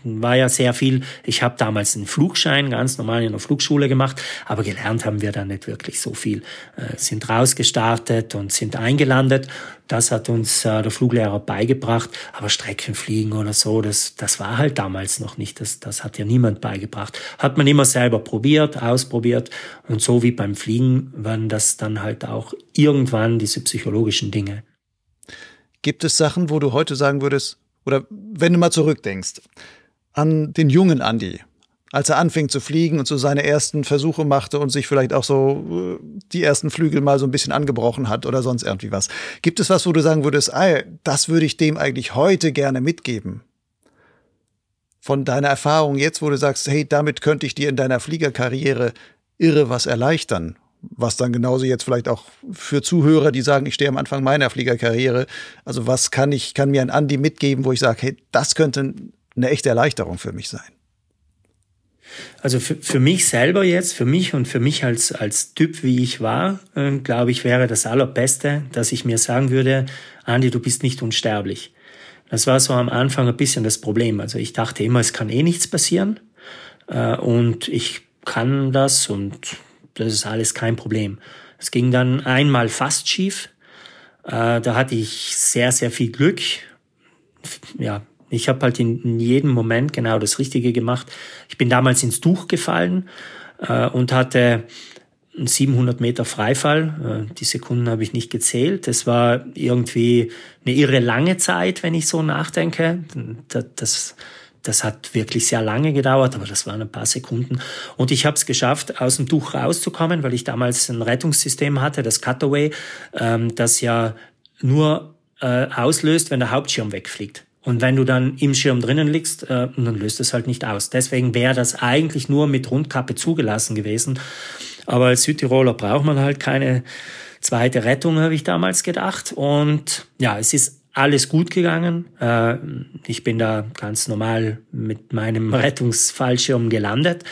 War ja sehr viel. Ich habe damals einen Flugschein ganz normal in der Flugschule gemacht, aber gelernt haben wir da nicht wirklich so viel. Äh, sind rausgestartet und sind eingelandet. Das hat uns äh, der Fluglehrer beigebracht. Aber Streckenfliegen oder so, das, das war halt damals noch nicht. Das, das hat ja niemand beigebracht. Hat man immer selber probiert, ausprobiert. Und so wie beim Fliegen waren das dann halt auch irgendwann diese psychologischen Dinge. Gibt es Sachen, wo du heute sagen würdest, oder wenn du mal zurückdenkst, an den jungen Andi, als er anfing zu fliegen und so seine ersten Versuche machte und sich vielleicht auch so äh, die ersten Flügel mal so ein bisschen angebrochen hat oder sonst irgendwie was. Gibt es was, wo du sagen würdest, ah, das würde ich dem eigentlich heute gerne mitgeben? Von deiner Erfahrung jetzt, wo du sagst, hey, damit könnte ich dir in deiner Fliegerkarriere irre was erleichtern was dann genauso jetzt vielleicht auch für Zuhörer, die sagen, ich stehe am Anfang meiner Fliegerkarriere, also was kann ich, kann mir ein Andi mitgeben, wo ich sage, hey, das könnte eine echte Erleichterung für mich sein? Also für, für mich selber jetzt, für mich und für mich als, als Typ, wie ich war, äh, glaube ich, wäre das Allerbeste, dass ich mir sagen würde, Andi, du bist nicht unsterblich. Das war so am Anfang ein bisschen das Problem. Also ich dachte immer, es kann eh nichts passieren äh, und ich kann das und das ist alles kein Problem. Es ging dann einmal fast schief. Äh, da hatte ich sehr, sehr viel Glück. Ja, ich habe halt in, jedem Moment genau das Richtige gemacht. Ich bin damals ins Tuch gefallen äh, und hatte 700 Meter Freifall. Äh, die Sekunden habe ich nicht gezählt. Das war irgendwie eine irre lange Zeit, wenn ich so nachdenke. Das das hat wirklich sehr lange gedauert, aber das waren ein paar Sekunden. Und ich habe es geschafft, aus dem Tuch rauszukommen, weil ich damals ein Rettungssystem hatte, das Cutaway, ähm, das ja nur äh, auslöst, wenn der Hauptschirm wegfliegt. Und wenn du dann im Schirm drinnen liegst, äh, dann löst es halt nicht aus. Deswegen wäre das eigentlich nur mit Rundkappe zugelassen gewesen. Aber als Südtiroler braucht man halt keine zweite Rettung, habe ich damals gedacht. Und ja, es ist alles gut gegangen. Äh, ich bin da ganz normal mit meinem Rettungsfallschirm gelandet.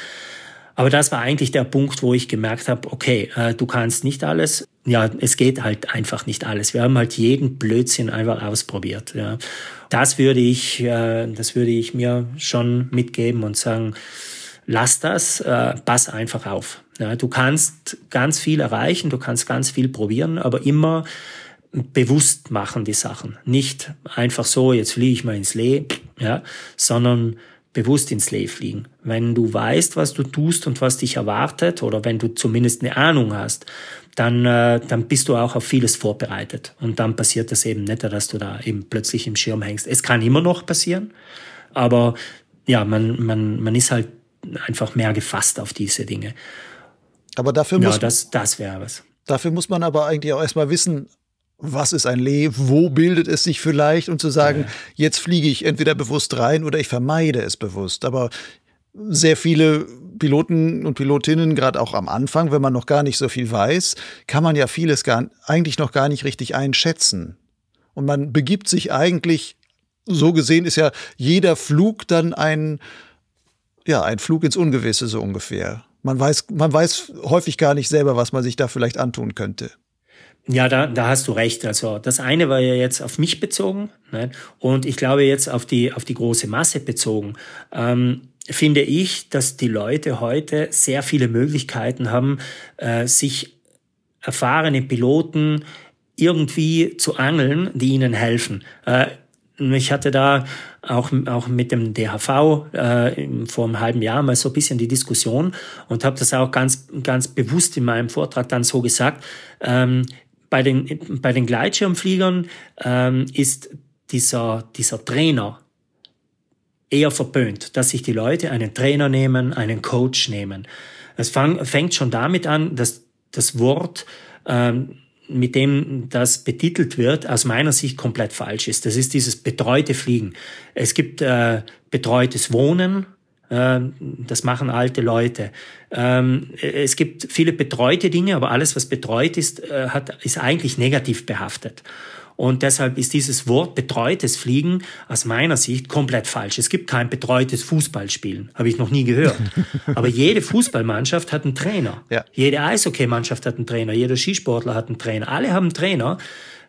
Aber das war eigentlich der Punkt, wo ich gemerkt habe, okay, äh, du kannst nicht alles. Ja, es geht halt einfach nicht alles. Wir haben halt jeden Blödsinn einfach ausprobiert. Ja. Das würde ich, äh, das würde ich mir schon mitgeben und sagen, lass das, pass einfach auf. Du kannst ganz viel erreichen, du kannst ganz viel probieren, aber immer bewusst machen die Sachen. Nicht einfach so, jetzt fliege ich mal ins Lee, ja, sondern bewusst ins Lee fliegen. Wenn du weißt, was du tust und was dich erwartet, oder wenn du zumindest eine Ahnung hast, dann, äh, dann bist du auch auf vieles vorbereitet. Und dann passiert das eben nicht, dass du da eben plötzlich im Schirm hängst. Es kann immer noch passieren, aber ja, man, man, man ist halt einfach mehr gefasst auf diese Dinge. Aber dafür muss ja, das, das wäre was. Dafür muss man aber eigentlich auch erstmal wissen, was ist ein Lee, wo bildet es sich vielleicht und zu sagen, ja. jetzt fliege ich entweder bewusst rein oder ich vermeide es bewusst. Aber sehr viele Piloten und Pilotinnen, gerade auch am Anfang, wenn man noch gar nicht so viel weiß, kann man ja vieles gar, eigentlich noch gar nicht richtig einschätzen. Und man begibt sich eigentlich, so gesehen ist ja jeder Flug dann ein, ja, ein Flug ins Ungewisse so ungefähr. Man weiß, man weiß häufig gar nicht selber, was man sich da vielleicht antun könnte. Ja, da, da hast du recht. Also das eine war ja jetzt auf mich bezogen ne? und ich glaube jetzt auf die, auf die große Masse bezogen. Ähm, finde ich, dass die Leute heute sehr viele Möglichkeiten haben, äh, sich erfahrene Piloten irgendwie zu angeln, die ihnen helfen. Äh, ich hatte da auch, auch mit dem DHV äh, vor einem halben Jahr mal so ein bisschen die Diskussion und habe das auch ganz, ganz bewusst in meinem Vortrag dann so gesagt. Ähm, bei, den, bei den Gleitschirmfliegern ähm, ist dieser, dieser Trainer eher verpönt, dass sich die Leute einen Trainer nehmen, einen Coach nehmen. Es fang, fängt schon damit an, dass das Wort ähm, mit dem das betitelt wird, aus meiner Sicht komplett falsch ist. Das ist dieses betreute Fliegen. Es gibt äh, betreutes Wohnen, das machen alte Leute. Ähm, es gibt viele betreute Dinge, aber alles, was betreut ist, äh, hat, ist eigentlich negativ behaftet. Und deshalb ist dieses Wort betreutes Fliegen aus meiner Sicht komplett falsch. Es gibt kein betreutes Fußballspielen, habe ich noch nie gehört. Aber jede Fußballmannschaft hat einen Trainer. Ja. Jede Eishockeymannschaft hat einen Trainer. Jeder Skisportler hat einen Trainer. Alle haben einen Trainer.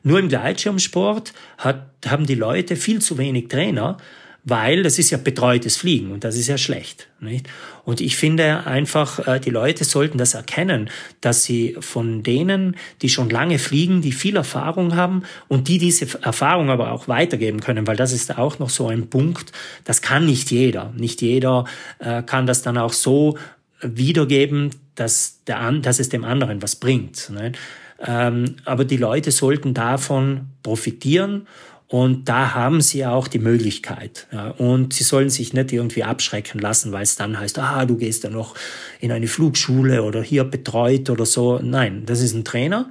Nur im Gleitschirmsport hat, haben die Leute viel zu wenig Trainer weil das ist ja betreutes Fliegen und das ist ja schlecht. Nicht? Und ich finde einfach, äh, die Leute sollten das erkennen, dass sie von denen, die schon lange fliegen, die viel Erfahrung haben und die diese Erfahrung aber auch weitergeben können, weil das ist auch noch so ein Punkt, das kann nicht jeder. Nicht jeder äh, kann das dann auch so wiedergeben, dass, der, dass es dem anderen was bringt. Nicht? Ähm, aber die Leute sollten davon profitieren und da haben sie auch die Möglichkeit. Ja. Und sie sollen sich nicht irgendwie abschrecken lassen, weil es dann heißt, ah, du gehst ja noch in eine Flugschule oder hier betreut oder so. Nein, das ist ein Trainer,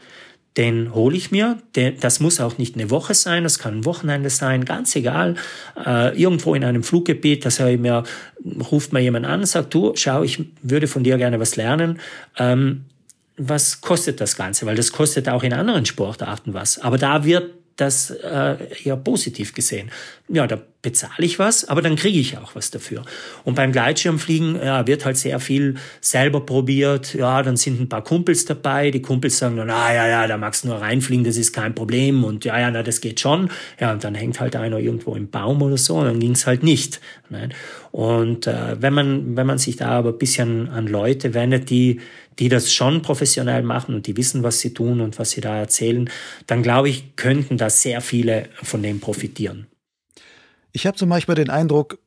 den hole ich mir. Das muss auch nicht eine Woche sein, das kann ein Wochenende sein, ganz egal. Äh, irgendwo in einem Fluggebiet, das ich mir, ruft mir jemand an, sagt, du, schau, ich würde von dir gerne was lernen. Ähm, was kostet das Ganze? Weil das kostet auch in anderen Sportarten was. Aber da wird das äh, eher positiv gesehen. Ja, da bezahle ich was, aber dann kriege ich auch was dafür. Und beim Gleitschirmfliegen ja, wird halt sehr viel selber probiert. Ja, dann sind ein paar Kumpels dabei. Die Kumpels sagen dann, ah ja, ja, da magst du nur reinfliegen, das ist kein Problem. Und ja, ja, na, das geht schon. Ja, und dann hängt halt einer irgendwo im Baum oder so und dann ging's halt nicht. Ne? Und äh, wenn man wenn man sich da aber ein bisschen an Leute wendet, die die das schon professionell machen und die wissen, was sie tun und was sie da erzählen, dann glaube ich, könnten da sehr viele von dem profitieren. Ich habe zum Beispiel den Eindruck,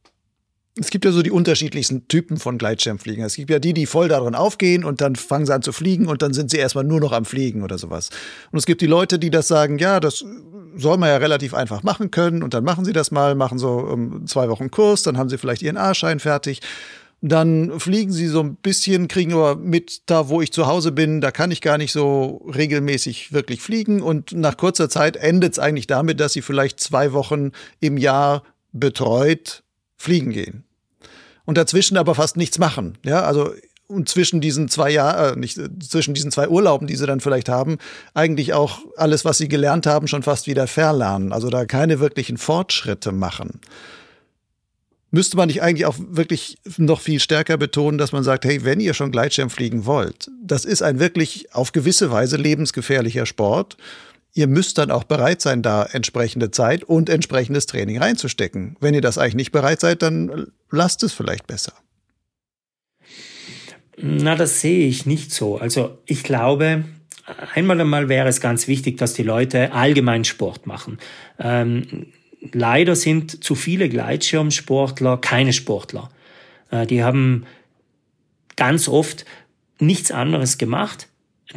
es gibt ja so die unterschiedlichsten Typen von Gleitschirmfliegen. Es gibt ja die, die voll darin aufgehen und dann fangen sie an zu fliegen und dann sind sie erstmal nur noch am Fliegen oder sowas. Und es gibt die Leute, die das sagen, ja, das soll man ja relativ einfach machen können und dann machen sie das mal, machen so um, ähm, zwei Wochen Kurs, dann haben sie vielleicht ihren A-Schein fertig. Dann fliegen sie so ein bisschen, kriegen aber mit, da wo ich zu Hause bin, da kann ich gar nicht so regelmäßig wirklich fliegen. Und nach kurzer Zeit endet es eigentlich damit, dass sie vielleicht zwei Wochen im Jahr betreut fliegen gehen. Und dazwischen aber fast nichts machen. Ja, also und zwischen diesen zwei Jahren, äh, nicht zwischen diesen zwei Urlauben, die sie dann vielleicht haben, eigentlich auch alles, was sie gelernt haben, schon fast wieder verlernen. Also da keine wirklichen Fortschritte machen. Müsste man nicht eigentlich auch wirklich noch viel stärker betonen, dass man sagt, hey, wenn ihr schon Gleitschirm fliegen wollt, das ist ein wirklich auf gewisse Weise lebensgefährlicher Sport ihr müsst dann auch bereit sein, da entsprechende Zeit und entsprechendes Training reinzustecken. Wenn ihr das eigentlich nicht bereit seid, dann lasst es vielleicht besser. Na, das sehe ich nicht so. Also ich glaube, einmal einmal wäre es ganz wichtig, dass die Leute allgemein Sport machen. Ähm, leider sind zu viele Gleitschirmsportler keine Sportler. Äh, die haben ganz oft nichts anderes gemacht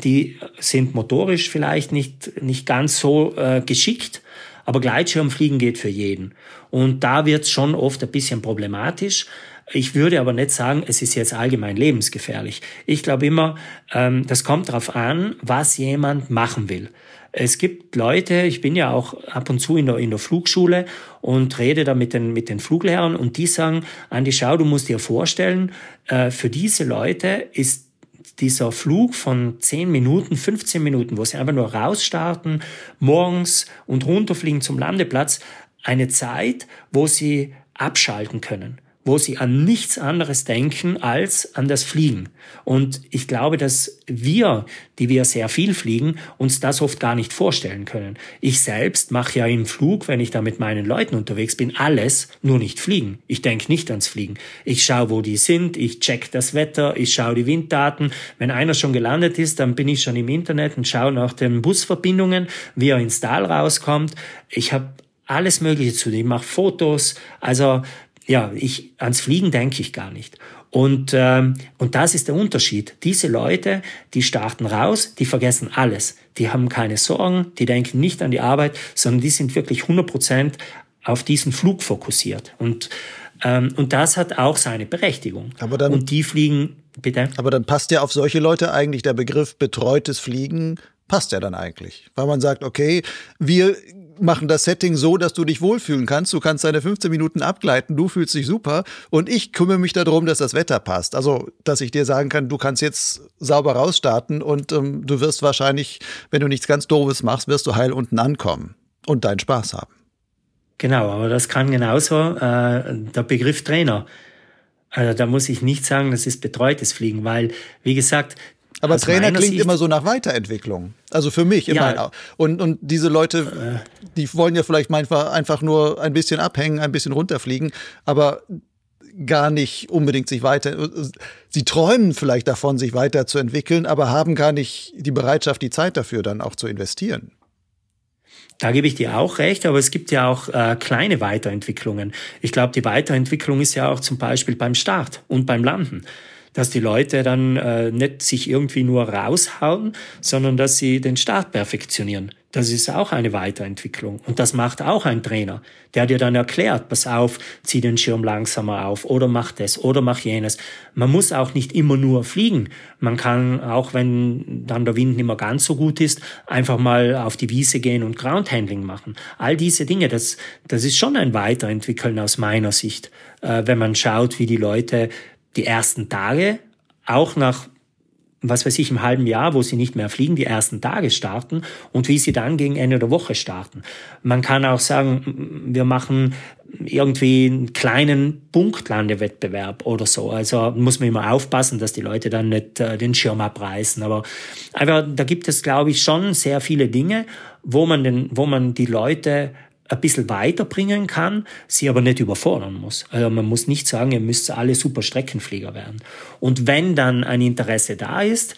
die sind motorisch vielleicht nicht, nicht ganz so äh, geschickt, aber Gleitschirmfliegen geht für jeden. Und da wird es schon oft ein bisschen problematisch. Ich würde aber nicht sagen, es ist jetzt allgemein lebensgefährlich. Ich glaube immer, ähm, das kommt darauf an, was jemand machen will. Es gibt Leute, ich bin ja auch ab und zu in der, in der Flugschule und rede da mit den, mit den Fluglehrern und die sagen, Andi, schau, du musst dir vorstellen, äh, für diese Leute ist dieser Flug von 10 Minuten, 15 Minuten, wo sie einfach nur rausstarten, morgens und runterfliegen zum Landeplatz, eine Zeit, wo sie abschalten können wo sie an nichts anderes denken als an das Fliegen. Und ich glaube, dass wir, die wir sehr viel fliegen, uns das oft gar nicht vorstellen können. Ich selbst mache ja im Flug, wenn ich da mit meinen Leuten unterwegs bin, alles, nur nicht fliegen. Ich denke nicht ans Fliegen. Ich schaue, wo die sind, ich check das Wetter, ich schaue die Winddaten. Wenn einer schon gelandet ist, dann bin ich schon im Internet und schaue nach den Busverbindungen, wie er ins Tal rauskommt. Ich habe alles Mögliche zu tun. Ich mache Fotos. Also ja, ich, ans Fliegen denke ich gar nicht. Und, ähm, und das ist der Unterschied. Diese Leute, die starten raus, die vergessen alles. Die haben keine Sorgen, die denken nicht an die Arbeit, sondern die sind wirklich 100 Prozent auf diesen Flug fokussiert. Und, ähm, und das hat auch seine Berechtigung. Aber dann, und die fliegen, bitte? Aber dann passt ja auf solche Leute eigentlich der Begriff betreutes Fliegen passt ja dann eigentlich. Weil man sagt, okay, wir machen das Setting so, dass du dich wohlfühlen kannst. Du kannst deine 15 Minuten abgleiten, du fühlst dich super und ich kümmere mich darum, dass das Wetter passt. Also, dass ich dir sagen kann, du kannst jetzt sauber rausstarten und ähm, du wirst wahrscheinlich, wenn du nichts ganz Doofes machst, wirst du heil unten ankommen und deinen Spaß haben. Genau, aber das kann genauso äh, der Begriff Trainer. Also da muss ich nicht sagen, das ist betreutes Fliegen, weil, wie gesagt, aber Aus Trainer klingt immer so nach Weiterentwicklung. Also für mich immer. Ja, und, und diese Leute, die wollen ja vielleicht einfach, einfach nur ein bisschen abhängen, ein bisschen runterfliegen, aber gar nicht unbedingt sich weiter. Sie träumen vielleicht davon, sich weiterzuentwickeln, aber haben gar nicht die Bereitschaft, die Zeit dafür dann auch zu investieren. Da gebe ich dir auch recht, aber es gibt ja auch äh, kleine Weiterentwicklungen. Ich glaube, die Weiterentwicklung ist ja auch zum Beispiel beim Start und beim Landen dass die Leute dann äh, nicht sich irgendwie nur raushauen, sondern dass sie den Start perfektionieren. Das ist auch eine Weiterentwicklung. Und das macht auch ein Trainer, der dir dann erklärt, pass auf, zieh den Schirm langsamer auf oder mach das oder mach jenes. Man muss auch nicht immer nur fliegen. Man kann auch, wenn dann der Wind nicht mehr ganz so gut ist, einfach mal auf die Wiese gehen und Groundhandling machen. All diese Dinge, das, das ist schon ein Weiterentwickeln aus meiner Sicht, äh, wenn man schaut, wie die Leute die ersten Tage, auch nach was weiß ich, im halben Jahr, wo sie nicht mehr fliegen, die ersten Tage starten und wie sie dann gegen Ende der Woche starten. Man kann auch sagen, wir machen irgendwie einen kleinen Punktlandewettbewerb oder so. Also muss man immer aufpassen, dass die Leute dann nicht äh, den Schirm abreißen. Aber aber da gibt es, glaube ich, schon sehr viele Dinge, wo man den, wo man die Leute ein bisschen weiterbringen kann, sie aber nicht überfordern muss. Also man muss nicht sagen, ihr müsst alle super Streckenflieger werden. Und wenn dann ein Interesse da ist,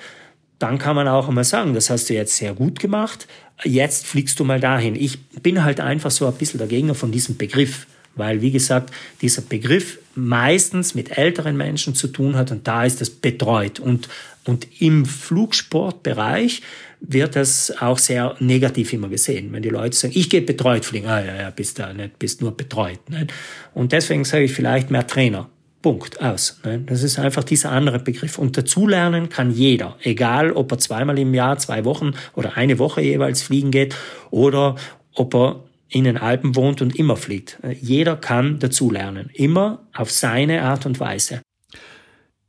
dann kann man auch einmal sagen, das hast du jetzt sehr gut gemacht, jetzt fliegst du mal dahin. Ich bin halt einfach so ein bisschen der Gegner von diesem Begriff, weil, wie gesagt, dieser Begriff meistens mit älteren Menschen zu tun hat und da ist das betreut. Und, und im Flugsportbereich wird das auch sehr negativ immer gesehen. Wenn die Leute sagen, ich gehe betreut fliegen, ah ja, ja, bist da nicht, bist nur betreut. Nicht? Und deswegen sage ich vielleicht mehr Trainer. Punkt, aus. Nicht? Das ist einfach dieser andere Begriff. Und dazulernen kann jeder, egal ob er zweimal im Jahr, zwei Wochen oder eine Woche jeweils fliegen geht oder ob er in den Alpen wohnt und immer fliegt. Jeder kann dazulernen, immer auf seine Art und Weise.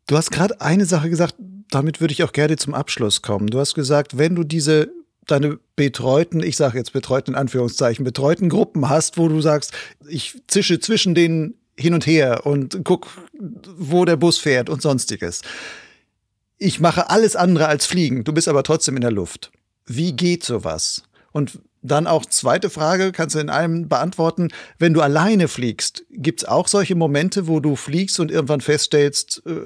Du hast gerade eine Sache gesagt, damit würde ich auch gerne zum Abschluss kommen. Du hast gesagt, wenn du diese deine betreuten, ich sage jetzt betreuten in Anführungszeichen, betreuten Gruppen hast, wo du sagst, ich zische zwischen denen hin und her und guck, wo der Bus fährt und sonstiges. Ich mache alles andere als fliegen, du bist aber trotzdem in der Luft. Wie geht sowas? Und dann auch zweite Frage, kannst du in einem beantworten, wenn du alleine fliegst, gibt es auch solche Momente, wo du fliegst und irgendwann feststellst, äh,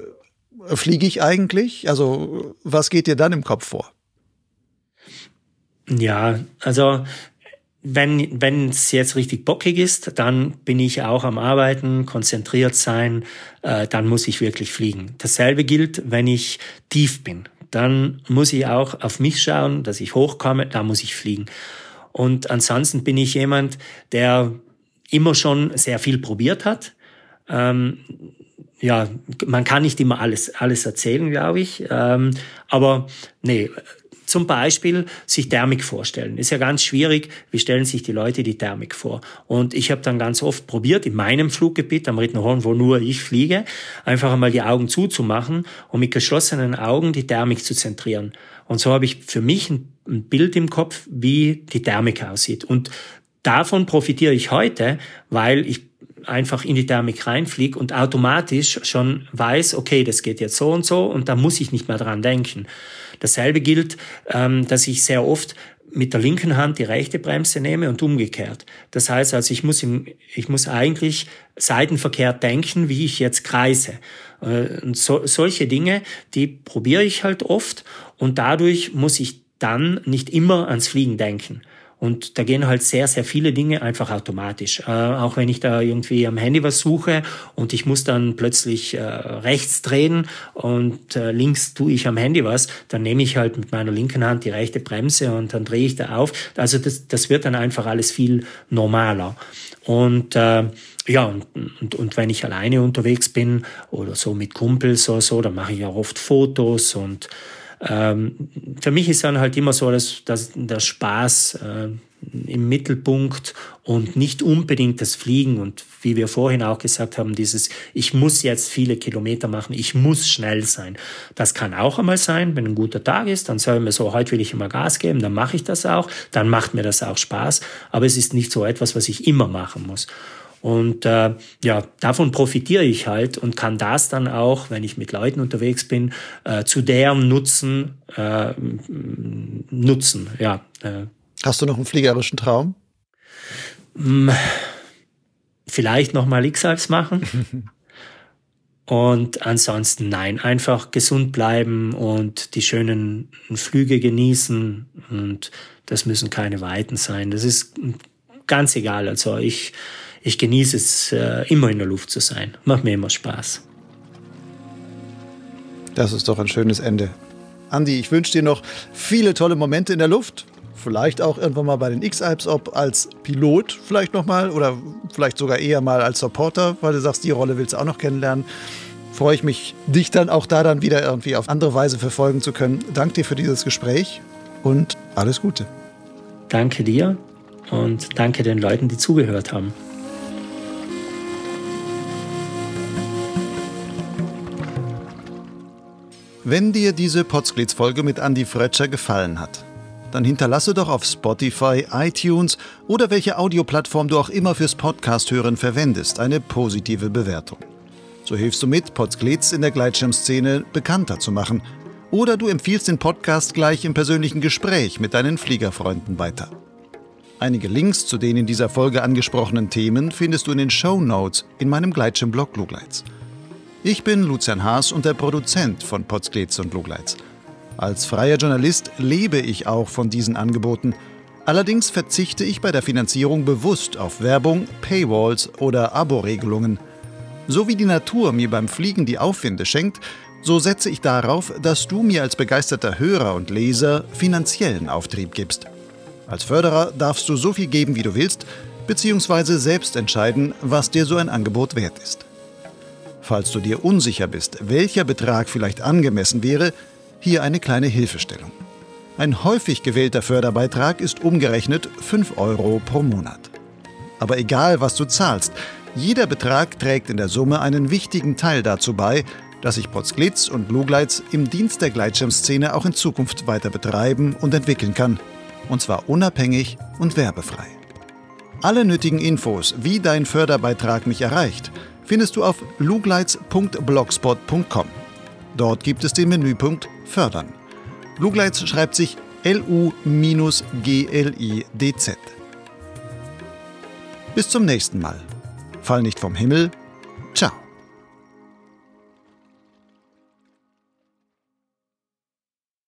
fliege ich eigentlich? Also was geht dir dann im Kopf vor? Ja, also wenn wenn es jetzt richtig bockig ist, dann bin ich auch am Arbeiten, konzentriert sein, äh, dann muss ich wirklich fliegen. Dasselbe gilt, wenn ich tief bin. Dann muss ich auch auf mich schauen, dass ich hochkomme, da muss ich fliegen. Und ansonsten bin ich jemand, der immer schon sehr viel probiert hat. Ähm, ja, man kann nicht immer alles, alles erzählen, glaube ich. Ähm, aber nee, zum Beispiel sich Thermik vorstellen. Ist ja ganz schwierig. Wie stellen sich die Leute die Thermik vor? Und ich habe dann ganz oft probiert, in meinem Fluggebiet am Rittenhorn, wo nur ich fliege, einfach einmal die Augen zuzumachen und mit geschlossenen Augen die Thermik zu zentrieren. Und so habe ich für mich ein, ein Bild im Kopf, wie die Thermik aussieht. Und davon profitiere ich heute, weil ich einfach in die Thermik reinfliege und automatisch schon weiß, okay, das geht jetzt so und so und da muss ich nicht mehr dran denken. Dasselbe gilt, ähm, dass ich sehr oft mit der linken Hand die rechte Bremse nehme und umgekehrt. Das heißt also, ich muss, im, ich muss eigentlich seitenverkehrt denken, wie ich jetzt kreise. Äh, und so, solche Dinge, die probiere ich halt oft und dadurch muss ich dann nicht immer ans Fliegen denken. Und da gehen halt sehr, sehr viele Dinge einfach automatisch. Äh, auch wenn ich da irgendwie am Handy was suche und ich muss dann plötzlich äh, rechts drehen und äh, links tue ich am Handy was, dann nehme ich halt mit meiner linken Hand die rechte Bremse und dann drehe ich da auf. Also das, das wird dann einfach alles viel normaler. Und äh, ja, und, und, und wenn ich alleine unterwegs bin oder so mit Kumpels oder so, dann mache ich auch oft Fotos und ähm, für mich ist dann halt immer so, dass, dass der Spaß äh, im Mittelpunkt und nicht unbedingt das Fliegen und wie wir vorhin auch gesagt haben, dieses ich muss jetzt viele Kilometer machen, ich muss schnell sein. Das kann auch einmal sein, wenn ein guter Tag ist, dann sagen wir so, heute will ich immer Gas geben, dann mache ich das auch, dann macht mir das auch Spaß, aber es ist nicht so etwas, was ich immer machen muss. Und äh, ja, davon profitiere ich halt und kann das dann auch, wenn ich mit Leuten unterwegs bin, äh, zu deren Nutzen äh, nutzen. Ja. Äh. Hast du noch einen fliegerischen Traum? Hm, vielleicht noch mal X-Alps machen. Und ansonsten nein, einfach gesund bleiben und die schönen Flüge genießen. Und das müssen keine Weiten sein. Das ist ganz egal. Also ich ich genieße es, äh, immer in der Luft zu sein. Macht mir immer Spaß. Das ist doch ein schönes Ende. Andi, ich wünsche dir noch viele tolle Momente in der Luft. Vielleicht auch irgendwann mal bei den X-Alps, ob als Pilot vielleicht nochmal oder vielleicht sogar eher mal als Supporter, weil du sagst, die Rolle willst du auch noch kennenlernen. Freue ich mich, dich dann auch da dann wieder irgendwie auf andere Weise verfolgen zu können. Danke dir für dieses Gespräch und alles Gute. Danke dir und danke den Leuten, die zugehört haben. Wenn dir diese Potsglitz-Folge mit Andy Fretscher gefallen hat, dann hinterlasse doch auf Spotify, iTunes oder welche Audioplattform du auch immer fürs Podcast-Hören verwendest, eine positive Bewertung. So hilfst du mit, Potsglitz in der Gleitschirmszene bekannter zu machen. Oder du empfiehlst den Podcast gleich im persönlichen Gespräch mit deinen Fliegerfreunden weiter. Einige Links zu den in dieser Folge angesprochenen Themen findest du in den Show Notes in meinem Gleitschirmblog Lugleitz. Ich bin Lucian Haas und der Produzent von Potsglitz und Lugleitz. Als freier Journalist lebe ich auch von diesen Angeboten. Allerdings verzichte ich bei der Finanzierung bewusst auf Werbung, Paywalls oder Abo-Regelungen. So wie die Natur mir beim Fliegen die Aufwinde schenkt, so setze ich darauf, dass du mir als begeisterter Hörer und Leser finanziellen Auftrieb gibst. Als Förderer darfst du so viel geben, wie du willst, beziehungsweise selbst entscheiden, was dir so ein Angebot wert ist. Falls du dir unsicher bist, welcher Betrag vielleicht angemessen wäre, hier eine kleine Hilfestellung. Ein häufig gewählter Förderbeitrag ist umgerechnet 5 Euro pro Monat. Aber egal, was du zahlst, jeder Betrag trägt in der Summe einen wichtigen Teil dazu bei, dass sich Potsglitz und Lugleitz im Dienst der Gleitschirmszene auch in Zukunft weiter betreiben und entwickeln kann. Und zwar unabhängig und werbefrei. Alle nötigen Infos, wie dein Förderbeitrag mich erreicht – findest du auf lugleitz.blogspot.com. Dort gibt es den Menüpunkt Fördern. Lugleitz schreibt sich L-U-G-L-I-D-Z. Bis zum nächsten Mal. Fall nicht vom Himmel,